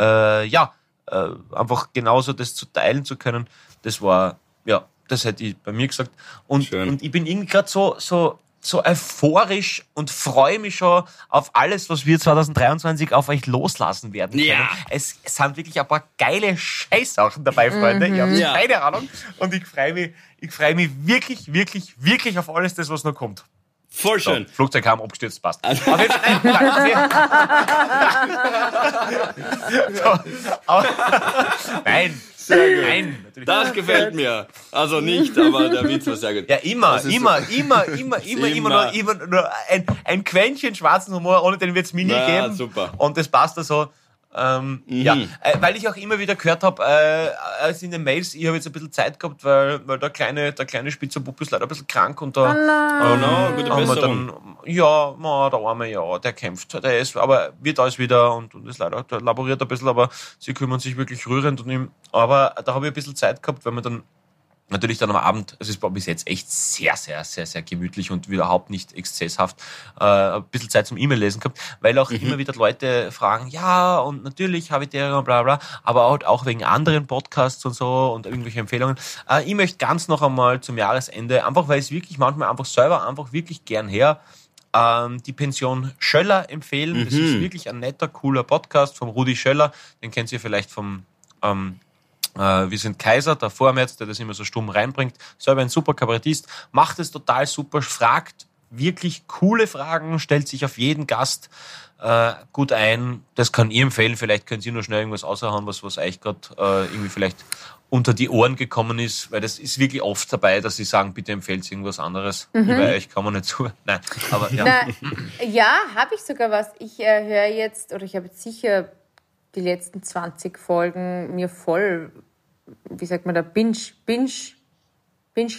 äh, ja, äh, einfach genauso das zu teilen zu können, das war, ja, das hätte ich bei mir gesagt. Und, Schön. und ich bin irgendwie gerade so, so, so euphorisch und freue mich schon auf alles, was wir 2023 auf euch loslassen werden können. Ja. Es, es sind wirklich ein paar geile Scheißsachen dabei, Freunde. Ihr habt Ja. keine Ahnung. Und ich freue mich, ich freue mich wirklich, wirklich, wirklich auf alles das, was noch kommt. Voll So, schön. Flugzeug haben abgestürzt, passt. Auf jeden Fall, nein, nein, so, aber, nein, natürlich. Das gefällt mir. Also nicht, aber der Witz war sehr gut. Ja, immer, immer, immer, immer, immer, immer, Immer. nur, immer nur ein, ein Quäntchen schwarzen Humor, ohne den wird es mir nie Na, geben. super. Und das passt da so. Ähm, Ja, äh, weil ich auch immer wieder gehört habe, äh, als in den Mails, ich habe jetzt ein bisschen Zeit gehabt, weil, weil der kleine, der kleine Spitzer Bub ist leider ein bisschen krank und da, Oh no, gute haben wir Besserung. dann, ja, ma, der Arme, ja, der kämpft, der ist, aber wird alles wieder und, und ist leider, der laboriert ein bisschen, aber sie kümmern sich wirklich rührend und ihm, aber da habe ich ein bisschen Zeit gehabt, weil man dann natürlich dann am Abend, es ist bis jetzt echt sehr, sehr, sehr, sehr gemütlich und überhaupt nicht exzesshaft, äh, ein bisschen Zeit zum E-Mail-Lesen gehabt, weil auch immer wieder Leute fragen, ja, und natürlich habe ich der und bla bla, aber auch, auch wegen anderen Podcasts und so und irgendwelche Empfehlungen. Äh, ich möchte ganz noch einmal zum Jahresende, einfach weil ich es wirklich manchmal einfach selber einfach wirklich gern her, ähm, die Pension Schöller empfehlen. Das ist wirklich ein netter, cooler Podcast vom Rudi Schöller. Den kennt ihr vielleicht vom ähm, äh, Wir sind Kaiser, der Vormärz, der das immer so stumm reinbringt. Selber ein super Kabarettist, macht es total super, fragt wirklich coole Fragen, stellt sich auf jeden Gast äh, gut ein. Das kann ich empfehlen. Vielleicht können Sie nur schnell irgendwas außerhauen, was, was euch gerade äh, irgendwie vielleicht unter die Ohren gekommen ist, weil das ist wirklich oft dabei, dass sie sagen, bitte empfehlt irgendwas anderes. Bei euch kann man nicht zu. Nein, aber ja. Na, ja, habe ich sogar was. Ich äh, höre jetzt, oder ich habe jetzt sicher die letzten 20 Folgen mir voll, wie sagt man da, Binge, Binge. Binge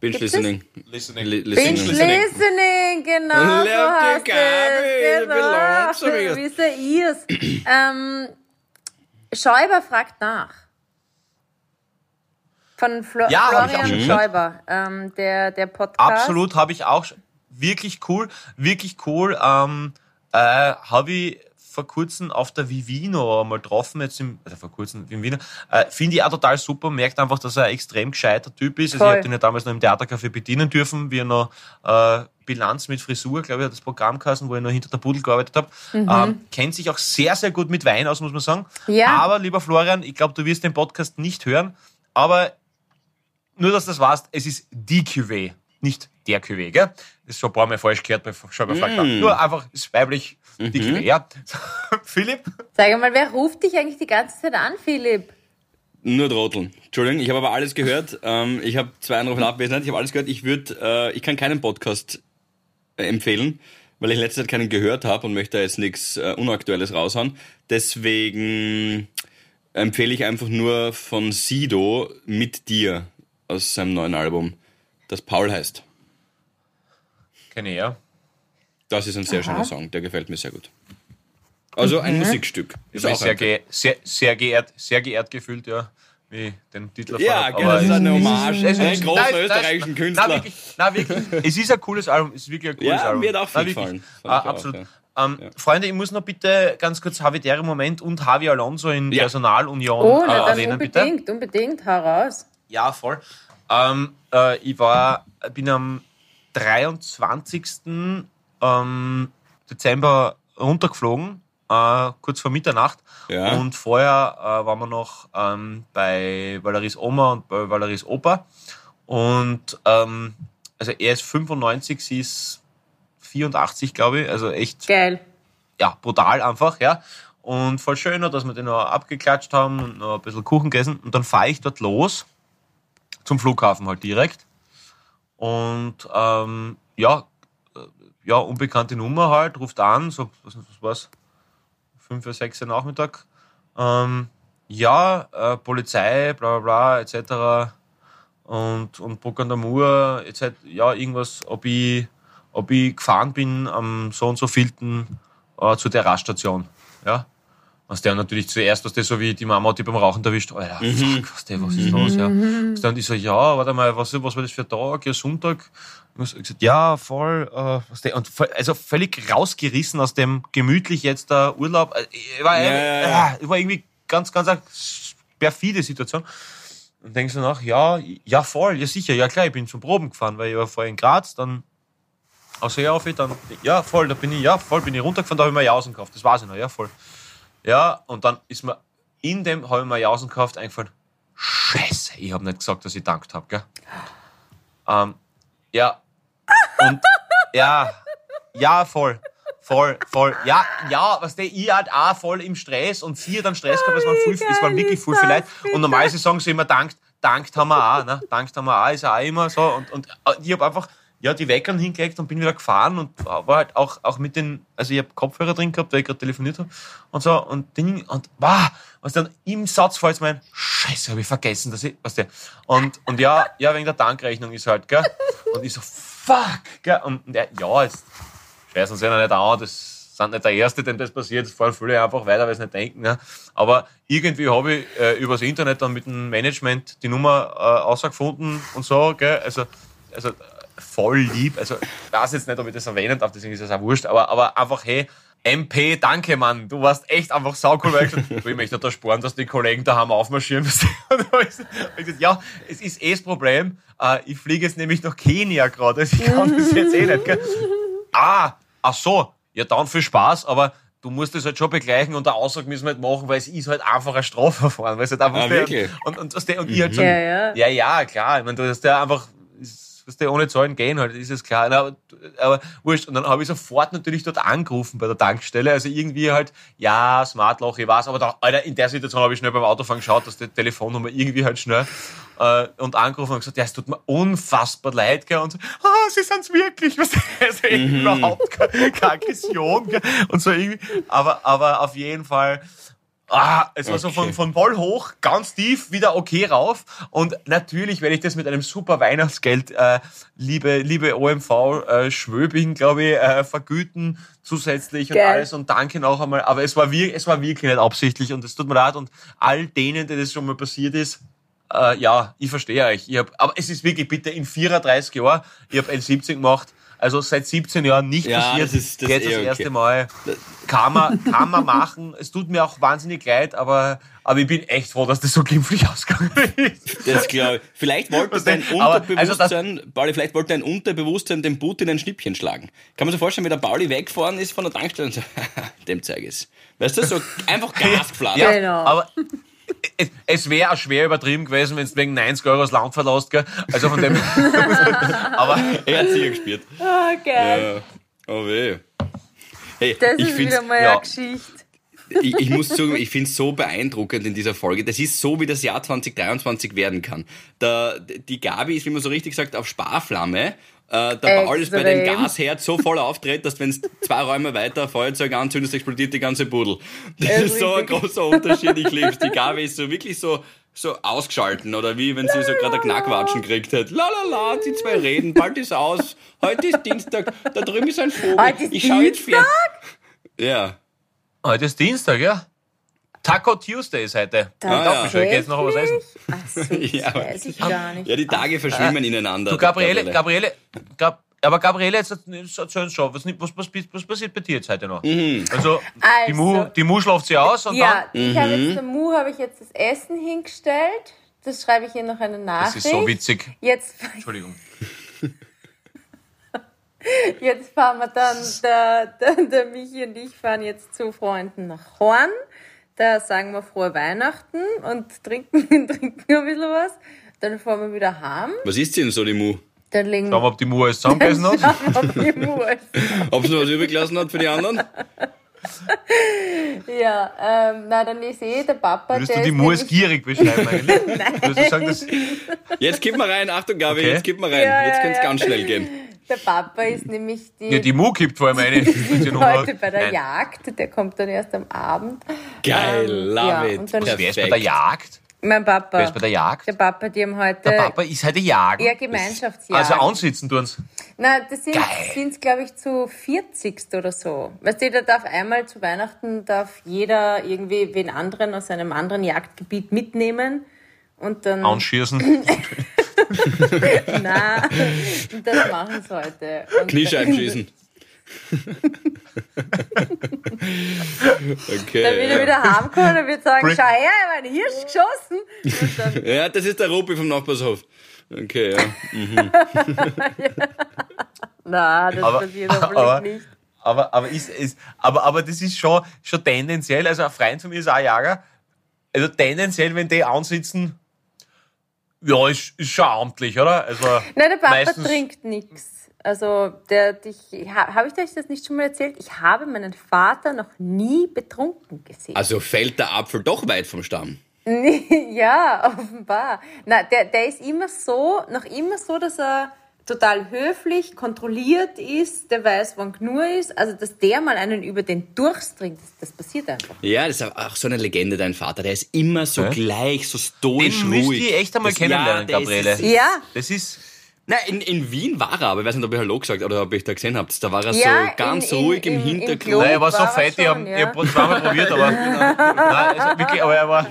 Gibt's listening. Listening. Li- Binge listening. Listening, genau. So heißt es, genau. Wisst ihr es? ähm, Schäuber fragt nach. Von Flo Ja, Florian. Schäuber, ähm, der, der Podcast. Absolut, habe ich auch. schon- Wirklich cool, wirklich cool. Ähm, äh, habe ich vor kurzem auf der Vivino mal getroffen, jetzt im, also vor kurzem im Wiener. Äh, Finde ich auch total super, merkt einfach, dass er ein extrem gescheiter Typ ist. Also ich habe den ja damals noch im Theatercafé bedienen dürfen, wie er noch äh, Bilanz mit Frisur, glaube ich, hat das Programm geheißen, wo ich noch hinter der Pudel gearbeitet habe. Ähm, kennt sich auch sehr, sehr gut mit Wein aus, muss man sagen. Ja. Aber, lieber Florian, ich glaube, du wirst den Podcast nicht hören, aber nur, dass du das weißt, es ist die Cuvée. Nicht der Cuvée, gell? Das ist schon ein paar Mal falsch gehört, bei schon mal falsch mm. Nur einfach ist weiblich die Cuvée, ja. Philipp? Sag mal, wer ruft dich eigentlich die ganze Zeit an, Philipp? Nur Trotteln. Entschuldigung, ich habe aber alles gehört. Ähm, ich habe zwei Anrufe in Abwesenheit. Ich habe alles gehört. Ich würde, äh, ich kann keinen Podcast äh, empfehlen, weil ich in letzter Zeit keinen gehört habe und möchte jetzt nichts äh, Unaktuelles raushauen. Deswegen empfehle ich einfach nur von Sido mit dir aus seinem neuen Album, das Paul heißt. Kenne ich ja. Das ist ein sehr Aha. schöner Song, der gefällt mir sehr gut. Also ein mhm. Musikstück. Ist auch sehr, ge sehr, sehr, geehrt, sehr geehrt gefühlt, ja. Wie den Titel Ja, genau, das ist eine Hommage. Es ist ein großer österreichischen Künstler. Na, wirklich, na, wirklich. es ist ein cooles Album. Es ist wirklich ein cooles ja, Album. Mir hat auch viel gefallen. Ah, absolut. Auch, ja. Ähm, ja. Freunde, ich muss noch bitte ganz kurz Havidere Moment und Javi Alonso in ja. Personalunion oh, na, äh, erwähnen, unbedingt, bitte. Unbedingt, heraus. Ja, voll. Ähm, äh, ich war, bin am 23. Ähm, Dezember runtergeflogen äh, kurz vor Mitternacht. Ja. Und vorher äh, waren wir noch ähm, bei Valeries Oma und bei Valeries Opa. Und ähm, also er ist 95, sie ist 84, glaube ich. Also echt. Geil. Ja, brutal einfach, ja. Und voll schön, dass wir den noch abgeklatscht haben und noch ein bisschen Kuchen gegessen. Und dann fahre ich dort los zum Flughafen halt direkt. Und ähm, ja, äh, ja, unbekannte Nummer halt, ruft an, so, was, was war's, 5 Uhr, 6 Uhr Nachmittag. Ähm, ja, äh, Polizei, bla bla bla, etc. Und, und Bruck an der Mur, etc. Ja, irgendwas, ob ich, ob ich gefahren bin am so und so vielten äh, zu der Raststation. Ja. Was der natürlich zuerst, was der so wie die Mama hat die beim Rauchen erwischt, Alter, mhm. fuck, was, der, was ist los, ja. Was dann ich so, ja, warte mal, was, was war das für ein Tag? Ja, Sonntag. Ich gesagt, ja, voll, äh, was der, und also völlig rausgerissen aus dem gemütlich jetzt der Urlaub. Äh, ich war, ja. äh, war irgendwie ganz, ganz eine perfide Situation. Und denkst du nach, ja, ja, voll, ja sicher, ja klar, ich bin zum Proben gefahren, weil ich war vorher in Graz, dann außer ja, auf, dann, ja, voll, da bin ich, ja, voll, bin ich runtergefahren, da habe ich mir Jausen gekauft, das weiß ich noch, ja, voll. Ja, und dann ist mir in dem habe ich mir Jausen gekauft eingefallen, scheiße, ich habe nicht gesagt, dass ich dankt habe, gell? Ähm, ja, und ja, ja, voll. Voll, voll. Ja, ja, was der ich halt auch voll im Stress und vier dann Stress gehabt, es waren, viel, es waren wirklich viel vielleicht. Und normalerweise sagen sie immer, dankt, dankt haben wir auch, ne? Dankt haben wir auch, ist auch immer so. Und, und äh, ich habe einfach, ja, die Weckern hingelegt und bin wieder gefahren und war halt auch, auch mit den, also ich habe Kopfhörer drin gehabt, weil ich gerade telefoniert habe und so und Ding und wow, was dann im Satz fällt mein, Scheiße, habe ich vergessen, dass ich, was der und und ja, ja wegen der Tankrechnung ist halt, gell? Und ich so fuck, gell? Und der, ja, jetzt scheißen sie ja nicht an, das sind nicht der Erste, dem das passiert, das fahren viele einfach weiter, weil sie nicht denken. Ne? Aber irgendwie habe ich äh, übers Internet dann mit dem Management die Nummer äh, außergefunden und so, gell? Also, also voll lieb. Also, ich weiß jetzt nicht, ob ich das erwähnen darf, deswegen ist es auch wurscht, aber, aber einfach, hey, MP, danke, Mann. Du warst echt einfach saucool, weil ich gesagt, ich möchte da sparen, dass die Kollegen daheim aufmarschieren. Und ich gesagt, ja, es ist eh das Problem. Äh, ich fliege jetzt nämlich nach Kenia gerade. Also ich kann das jetzt eh nicht. Gell? Ah, ach so. Ja, dann viel Spaß, aber du musst das halt schon begleichen und der Aussage müssen wir halt machen, weil es ist halt einfach ein Strafverfahren. Weil es halt einfach ah, wirklich? Und, und, und, und ich halt schon, ja, ja. ja, ja, klar. Ich meine, du hast ja einfach, dass der ohne Zahlen gehen halt, ist es klar. Aber, aber wurscht. Und dann habe ich sofort natürlich dort angerufen bei der Tankstelle. Also irgendwie halt, ja, Smartloch, ich weiß, aber da, Alter, in der Situation habe ich schnell beim Autofahren geschaut, dass die Telefonnummer irgendwie halt schnell äh, und angerufen und gesagt, ja, es tut mir unfassbar leid, gell? Und so, ah, sie sind's wirklich, was also mhm. überhaupt keine, keine Aggression, gell? Und so irgendwie. Aber, aber auf jeden Fall Ah, es war okay. so von, von voll hoch, ganz tief, wieder okay rauf. Und natürlich werde ich das mit einem super Weihnachtsgeld, äh, liebe, liebe OMV äh, Schwöbing, glaube ich, äh, vergüten zusätzlich Geil. und alles. Und danke noch einmal. Aber es war, wir, es war wirklich nicht absichtlich und es tut mir leid. Und all denen, denen das schon mal passiert ist, äh, ja, ich verstehe euch. Ich hab, aber es ist wirklich bitte in 34 Jahren, ich habe L70 gemacht, also seit 17 Jahren nicht ja, passiert. Das ist, das jetzt das erste okay. Mal. Kann man, kann man machen. Es tut mir auch wahnsinnig leid, aber, aber ich bin echt froh, dass das so glimpflich ausgegangen ist. Das glaube ich. Vielleicht wollte dein Unterbewusstsein, also Pauli, vielleicht wollte dein Unterbewusstsein dem Putin ein Schnippchen schlagen. Kann man sich vorstellen, wie der Pauli weggefahren ist von der Tankstelle und so, dem zeige ich es. Weißt du, so einfach Gas geflattert. Ja, genau. aber es, es wäre auch schwer übertrieben gewesen, wenn es wegen 90 Euro das Land verlässt, gell? Also von dem. aber Er hat sicher gespielt. Oh, geil. Ja. Oh weh. Hey, Das ich ist wieder mal ja. eine Geschichte. ich, ich muss sagen, ich finde es so beeindruckend in dieser Folge. Das ist so, wie das Jahr 2023 werden kann. Der, die Gabi ist, wie man so richtig sagt, auf Sparflamme. Äh, der Paul ist bei dem. Gasherd so voll auftritt, dass wenn es zwei Räume weiter Feuerzeug anzündest, explodiert die ganze Pudel. Das Äh, ist so ein großer Unterschied. Ich lieb's. Die Gabi ist so wirklich so so ausgeschalten oder wie wenn sie so gerade ein Knackwatschen kriegt hat. La la la, die zwei reden, bald ist aus. Heute ist Dienstag, da drüben ist ein Vogel. Heute ist ich jetzt Dienstag? fern. Ja. heute ist Dienstag, ja? Taco Tuesday ist heute. Glaube, ja. ich soll jetzt noch was essen. Ach so, das Ja, weiß ich gar nicht. Ja, die Tage verschwimmen ineinander. Du, Gabriele, Gabriele. Gabriele, Gab, aber Gabriele, jetzt erzähl uns schon, was, was, was, was passiert bei dir jetzt heute noch? Also, die, Mu, Also- die Mu schlaft sie aus und Ja, dann. ich habe jetzt, der Mu habe ich jetzt das Essen hingestellt. Das schreibe ich ihr noch eine Das Nachricht. ist so witzig. Jetzt, Entschuldigung. jetzt fahren wir dann, der, der, der Michi und ich fahren jetzt zu Freunden nach Horn. Da sagen wir frohe Weihnachten und trinken, trinken ein bisschen was. Dann fahren wir wieder heim. Was ist denn so die Mu? Dann legen Schauen wir, ob die Mu alles zusammengegessen hat. Schauen wir, ob die Mu ist. Ob sie noch was übrig gelassen hat für die anderen? Ja, ähm, na dann ist eh der Papa, Würdest der du die Mu als gierig beschreiben eigentlich? Du sagen, Jetzt gib mal rein. Achtung, Gabi, Okay. jetzt gib mal rein. Ja, jetzt ja, kann es ja. ganz schnell gehen. Der Papa ist nämlich die, ja, die Mu kippt vor allem eine. Die Nummer- heute bei der Nein. Jagd. Der kommt dann erst am Abend. Geil, Ähm, love ja, it. und dann-. Wer ist bei der Jagd? Mein Papa. Wer ist bei der Jagd? Der Papa, die haben heute. Der Papa ist heute jagen. Ja, Gemeinschaftsjagd. Also ansitzen tun's. Nein, das sind, Geil. sind glaube ich, zu 40 oder so. Weißt du, da darf einmal zu Weihnachten darf jeder irgendwie wen anderen aus einem anderen Jagdgebiet mitnehmen. Und dann. Anschießen. Nein, das machen sie heute. Und Kniescheiben schießen. okay. Dann wird er ja. wieder heimkommen und wird sagen, schau her, ich habe einen Hirsch geschossen. Ja, das ist der Rupi vom Nachbarshof. Okay, ja. nein, das Aber- passiert hoffentlich aber- nicht. Aber, aber, ist, ist, aber, aber das ist schon, schon tendenziell, also ein Freund von mir ist auch Jager, also tendenziell, wenn die ansitzen, ja, ist, ist schon amtlich, oder? Also Nein, der Papa meistens, trinkt nichts. Also, der, ich, ha, habe ich euch das nicht schon mal erzählt? Ich habe meinen Vater noch nie betrunken gesehen. Also fällt der Apfel doch weit vom Stamm. ja, offenbar. Na, der, der ist immer so, noch immer so, dass er total höflich, kontrolliert ist, der weiß, wann genug ist. Also, dass der mal einen über den Durst trinkt, das, das passiert einfach. Ja, das ist auch so eine Legende, dein Vater. Der ist immer so Ja. gleich, so stoisch den müsst ruhig. ihr echt einmal Das- kennenlernen, der Gabriele. Ist, Ja, Das ist, Nein, in, in Wien war er, aber ich weiß nicht, ob ich Hallo gesagt oder ob ich da gesehen habt. Da war er Ja, so ganz in- in- ruhig im, im- Hintergrund. Nein, er war so war er fett, ich habe ja. ich hab zweimal probiert, aber, nein, also wirklich, aber er war,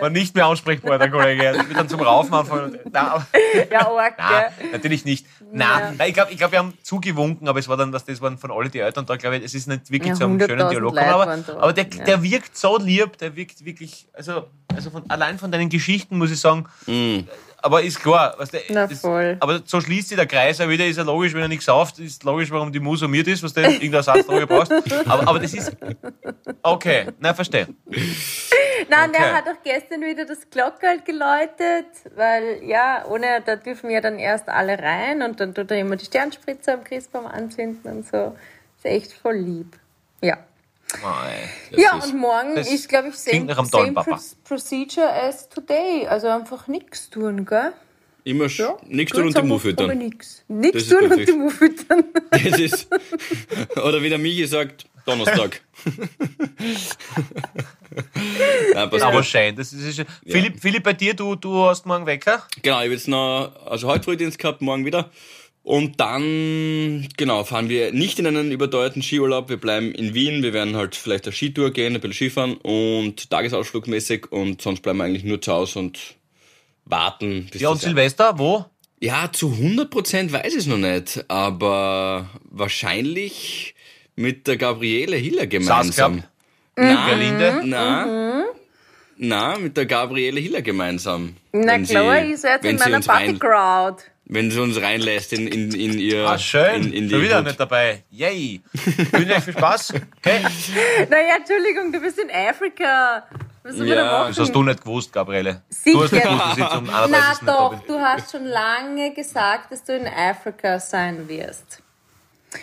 war nicht mehr ansprechbar, der Kollege. Er hat dann zum Raufen anfangen. Aber, ja, arg, Nein, gell? natürlich nicht. Ja. Nein, ich glaube, ich glaub, wir haben zugewunken, aber es war dann, dass das waren von alle die Eltern da, glaube ich, es ist nicht wirklich einem schönen 100.000 Dialog aber, aber der, Ja. der wirkt so lieb, der wirkt wirklich, also, also von, allein von deinen Geschichten muss ich sagen, aber ist klar, weißt du, Na, das, voll. aber so schließt sich der Kreis auch wieder, ist ja logisch, wenn er nichts sauft, ist logisch, warum die Muse summiert ist, was du irgendeine Satzfrage brauchst, aber, aber das ist, okay, nein, verstehe. Nein, Okay. der hat auch gestern wieder das Glockerl geläutet, weil, ja, ohne, da dürfen ja dann erst alle rein und dann tut er immer die Sternspritze am Christbaum anzünden und so. Ist echt voll lieb. Ja. Ja, ist- und morgen ist, glaube ich, same, same procedure as today. Also einfach nichts tun, gell? Immer sch- nichts tun und die sagen wir- Mu füttern. Nichts tun und perfekt. die Mu füttern. Das ist, oder wie der Michi sagt, Donnerstag. Nein, passt aber schein, das ist, ist Philipp, Philipp, bei dir, du, du hast morgen Wecker? Genau, ich habe jetzt noch, also heute Frühdienst gehabt, morgen wieder. Und dann, genau, fahren wir nicht in einen überteuerten Skiurlaub. Wir bleiben in Wien. Wir werden halt vielleicht eine Skitour gehen, ein bisschen Skifahren und tagesausflugmäßig. Und sonst bleiben wir eigentlich nur zu Hause und warten. Bis Ja, und Silvester, wo? Ja, zu 100% weiß ich es noch nicht. Aber wahrscheinlich mit der Gabriele Hiller gemeinsam. Saas Nein, Berlinde? na, na, mit der Gabriele Hiller gemeinsam. Na klar, ich seid in meiner rein- Party-Crowd. Wenn sie uns reinlässt in, in, in ihr. Ah, schön. In, in die Schon wieder Hut. nicht dabei. Yay. Wünsche euch viel Spaß. Okay. Naja, Entschuldigung, du bist in Afrika. Was soll man da Ja, machen? Das hast du nicht gewusst, Gabriele. Sicher. Du hast nicht gewusst, dass ich zum 31. Na nicht da doch, bin. du hast schon lange gesagt, dass du in Afrika sein wirst.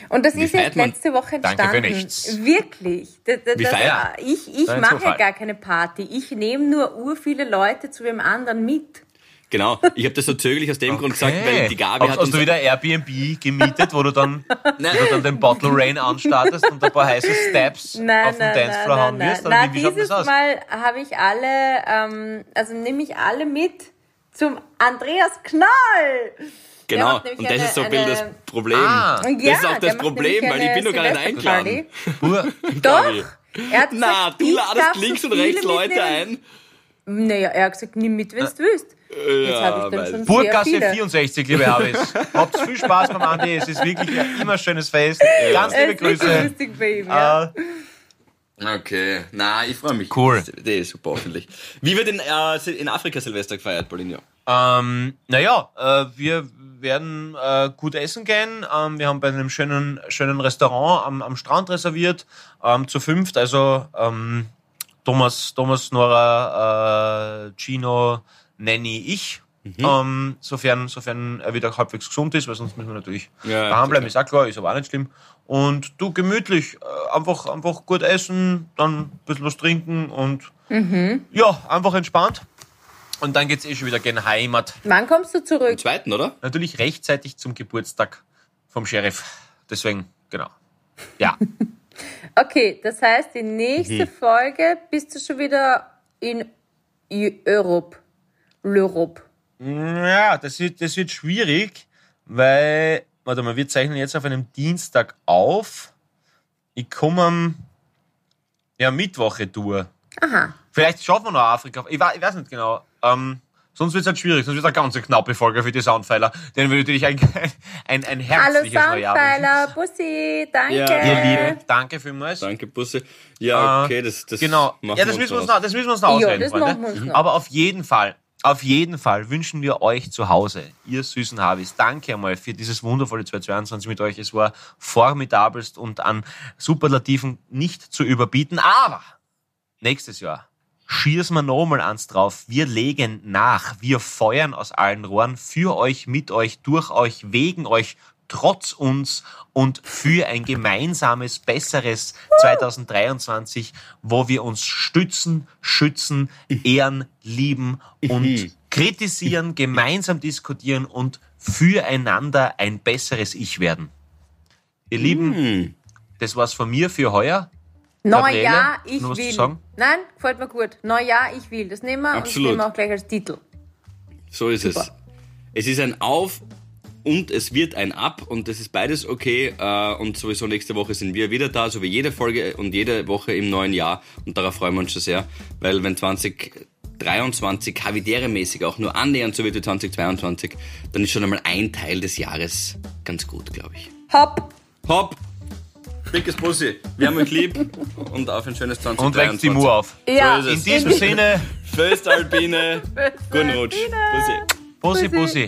Und das Wie ist man- letzte Woche Danke entstanden. für nichts. Wirklich. Das, das, Wie das, ich ich Dein mache ja Zufall. gar keine Party. Ich nehme nur ur viele Leute zu dem anderen mit. Genau. Ich habe das so zögerlich aus dem Grund gesagt, weil die Gabi hast, hat hast uns... du wieder Airbnb gemietet, wo du dann, wo du dann den Bottle Rain anstartest und ein paar heiße Steps Nein, auf nein, Dancefloor nein, wirst? nein. Oder nein wie, wie schaut dieses das aus? Mal habe ich alle, ähm, also nehme ich alle mit zum Andreas Knall. Genau, und das eine- ist so ein bisschen das Problem. Ah. Und das ist auch das Problem, weil ich bin doch gar nicht eingeladen. Doch. Er hat Na, gesagt, du ich ladest links und rechts Leute mitnehmen. ein. Naja, er hat gesagt, nimm mit, wenn du willst. Burggasse viele. 64, liebe Habis. Habt viel Spaß beim Andi. Es ist wirklich ein immer schönes Fest. Ganz liebe Grüße. lustig bei ihm, ja. Okay, na, ich freue mich. Cool. Das ist super, hoffentlich. Wie wird in, äh, in Afrika Silvester gefeiert, Paulinho? Ähm, naja, äh, wir werden äh, gut essen gehen. Ähm, wir haben bei einem schönen, schönen Restaurant am, am Strand reserviert, ähm, zu fünft. Also ähm, Thomas, Thomas, Nora, äh, Gino, Nanny, ich. Ähm, sofern, sofern er wieder halbwegs gesund ist, weil sonst müssen wir natürlich Ja, daheim bleiben, ist auch klar, ist aber auch nicht schlimm. Und du gemütlich, äh, einfach, einfach gut essen, dann ein bisschen was trinken und ja, einfach entspannt. Und dann geht's eh schon wieder gen Heimat. Wann kommst du Am zurück? zweiten, oder? Natürlich rechtzeitig zum Geburtstag vom Sheriff. Deswegen, genau. Ja. Okay, das heißt, die nächste Mhm. Folge bist du schon wieder in Eu- Europe. L'Europe. ja, das wird, das wird schwierig, weil, warte mal, wir zeichnen jetzt auf einem Dienstag auf. Ich komme am ja, Mittwoch retour. Aha. Vielleicht schaffen wir noch Afrika. Ich, wei- ich weiß nicht genau. Ähm, sonst wird es halt schwierig. Sonst wird es eine ganz knappe Folge für die Soundpfeiler. Denen will ich natürlich ein, ein, ein Hallo herzliches Neujahr wünschen. Soundpfeiler, Bussi, danke. Ja. Ihr Lieben, danke vielmals. Danke, Busse. Ja, Äh, okay, das, das Genau. machen Ja, das wir müssen wir uns noch das müssen wir uns noch Ja, ausreden, das Freunde. machen wir uns noch. Aber auf jeden Fall, auf jeden Fall wünschen wir euch zu Hause, ihr süßen Habis, danke einmal für dieses wundervolle 2022 mit euch. Es war formidabelst und an Superlativen nicht zu überbieten. Aber nächstes Jahr schießen wir nochmal ans drauf. Wir legen nach. Wir feuern aus allen Rohren für euch, mit euch, durch euch, wegen euch, trotz uns und für ein gemeinsames, besseres 2023, wo wir uns stützen, schützen, ehren, lieben und kritisieren, gemeinsam diskutieren und füreinander ein besseres Ich werden. Ihr Lieben, das war's von mir für heuer. Neujahr, ich will. sagen? Nein, gefällt mir gut. Neujahr, ich will. Das nehmen wir und das Absolut. nehmen wir auch gleich als Titel. So ist es. Es ist ein Auf und es wird ein Ab und es ist beides okay. Äh, und sowieso nächste Woche sind wir wieder da, so wie jede Folge und jede Woche im neuen Jahr. Und darauf freuen wir uns schon sehr, weil wenn 2023 Havidere-mäßig auch nur annähernd so wird wie 2022, dann ist schon einmal ein Teil des Jahres ganz gut, glaube ich. Hopp. Hopp! Dickes Bussi, wir haben euch lieb und auf ein schönes 2023. Und wächst die Mu auf. Ja, So. In diesem Sinne, Föstalpine, guten Rutsch. Bussi. Bussi, Bussi.